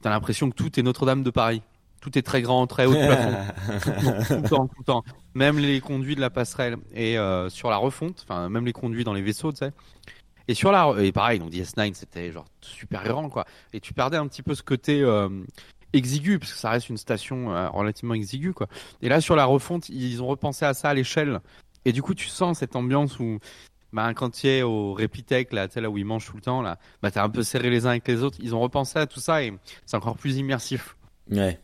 S2: T'as l'impression que tout est Notre-Dame de Paris tout est très grand, très haut de plafond. (laughs) tout, le temps, tout le temps. Même les conduits de la passerelle. Et euh, sur la refonte, enfin, même les conduits dans les vaisseaux, tu sais. Et sur la, et pareil, donc DS9, c'était genre super grand, quoi. Et tu perdais un petit peu ce côté euh, exigu, parce que ça reste une station euh, relativement exiguë, quoi. Et là, sur la refonte, ils ont repensé à ça à l'échelle. Et du coup, tu sens cette ambiance où bah, quand tu es au Repitech, là, là où ils mangent tout le temps, là, bah, t'es un peu serré les uns avec les autres. Ils ont repensé à tout ça et c'est encore plus immersif.
S1: Ouais.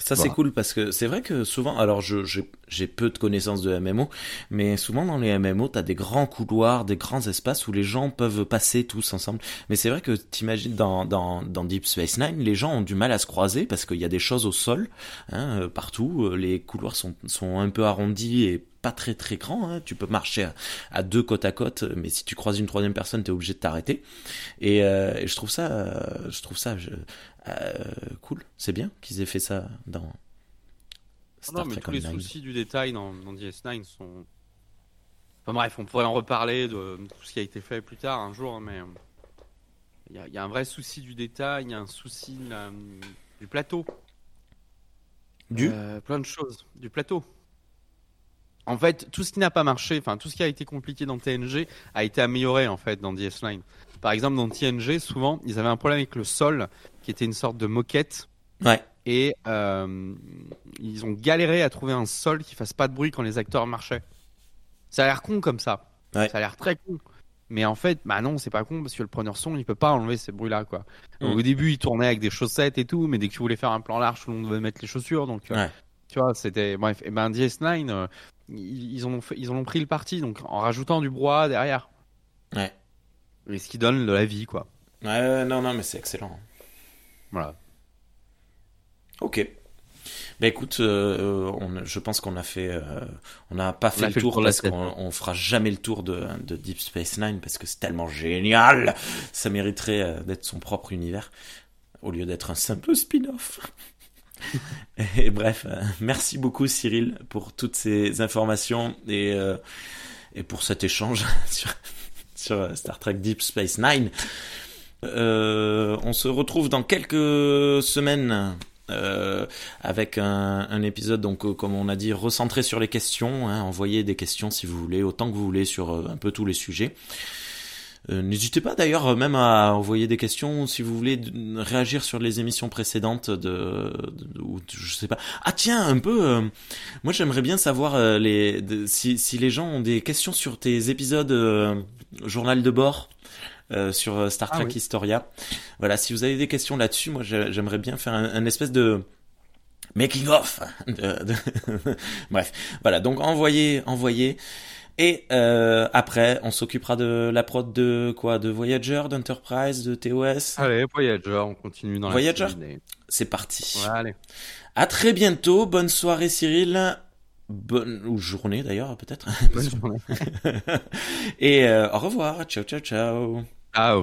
S1: Ça c'est cool parce que c'est vrai que souvent, alors je j'ai peu de connaissances de MMO, mais souvent dans les MMO, t'as des grands couloirs, des grands espaces où les gens peuvent passer tous ensemble. Mais c'est vrai que t'imagines dans, dans dans Deep Space Nine, les gens ont du mal à se croiser parce qu'il y a des choses au sol, hein, euh, partout. Euh, les couloirs sont sont un peu arrondis et pas très très grands. Hein. Tu peux marcher à, deux côte à côte, mais si tu croises une troisième personne, t'es obligé de t'arrêter. Et, euh, je trouve ça, je trouve ça, euh, cool, c'est bien qu'ils aient fait ça dans
S2: Star non, mais tous les soucis du détail dans, dans DS9 sont. Enfin bref, on pourrait en reparler de tout ce qui a été fait plus tard un jour, mais il y, a un vrai souci du détail, il y a un souci du plateau.
S1: Du
S2: euh, Plein de choses. Du plateau. En fait, tout ce qui n'a pas marché, enfin tout ce qui a été compliqué dans TNG a été amélioré en fait dans DS9. Par exemple, dans TNG, souvent, ils avaient un problème avec le sol qui était une sorte de moquette.
S1: Ouais.
S2: Et euh, ils ont galéré à trouver un sol qui fasse pas de bruit quand les acteurs marchaient. Ça a l'air con comme ça.
S1: Ça
S2: a l'air très con. Mais en fait, bah non, c'est pas con parce que le preneur son, il peut pas enlever ces bruits-là, quoi. Mm. Au début, il tournait avec des chaussettes et tout, mais dès que tu voulais faire un plan large, tout le monde devait mettre les chaussures, donc. Euh, tu vois, c'était bref. Et ben DS9, euh, ils, ont ils ont pris le parti, donc en rajoutant du bois derrière.
S1: Ouais.
S2: Et ce qui donne de la vie, quoi.
S1: Ouais, non, non, mais c'est excellent.
S2: Voilà.
S1: Ok. Ben écoute, euh, on, je pense qu'on a fait, euh, on n'a pas fait, le tour parce qu'on on fera jamais le tour de, de, Deep Space Nine parce que c'est tellement génial. Ça mériterait euh, d'être son propre univers au lieu d'être un simple spin-off. Et bref, merci beaucoup Cyril pour toutes ces informations et et pour cet échange (laughs) sur, sur Star Trek Deep Space Nine. on se retrouve dans quelques semaines euh, avec un, épisode donc euh, comme on a dit recentré sur les questions. Hein, envoyez des questions si vous voulez, autant que vous voulez sur euh, un peu tous les sujets. N'hésitez pas d'ailleurs même à envoyer des questions si vous voulez réagir sur les émissions précédentes de, ou je sais pas. Ah tiens un peu. moi j'aimerais bien savoir les si, si les gens ont des questions sur tes épisodes journal de bord. Euh, sur euh, Star ah Trek Historia. Voilà, si vous avez des questions là-dessus, moi j'aimerais bien faire un, espèce de making of. (laughs) Bref, voilà. Donc envoyez, envoyez. Et euh, après, on s'occupera de la prod de quoi? De Voyager, d'Enterprise, de TOS.
S2: Allez, Voyager, on continue dans
S1: Voyager? C'est parti.
S2: allez.
S1: À très bientôt. Bonne soirée, Cyril. Bonne ou journée d'ailleurs peut-être. (laughs)
S2: Bonne journée. (laughs)
S1: Et au revoir. Ciao, ciao, ciao.
S2: Oh.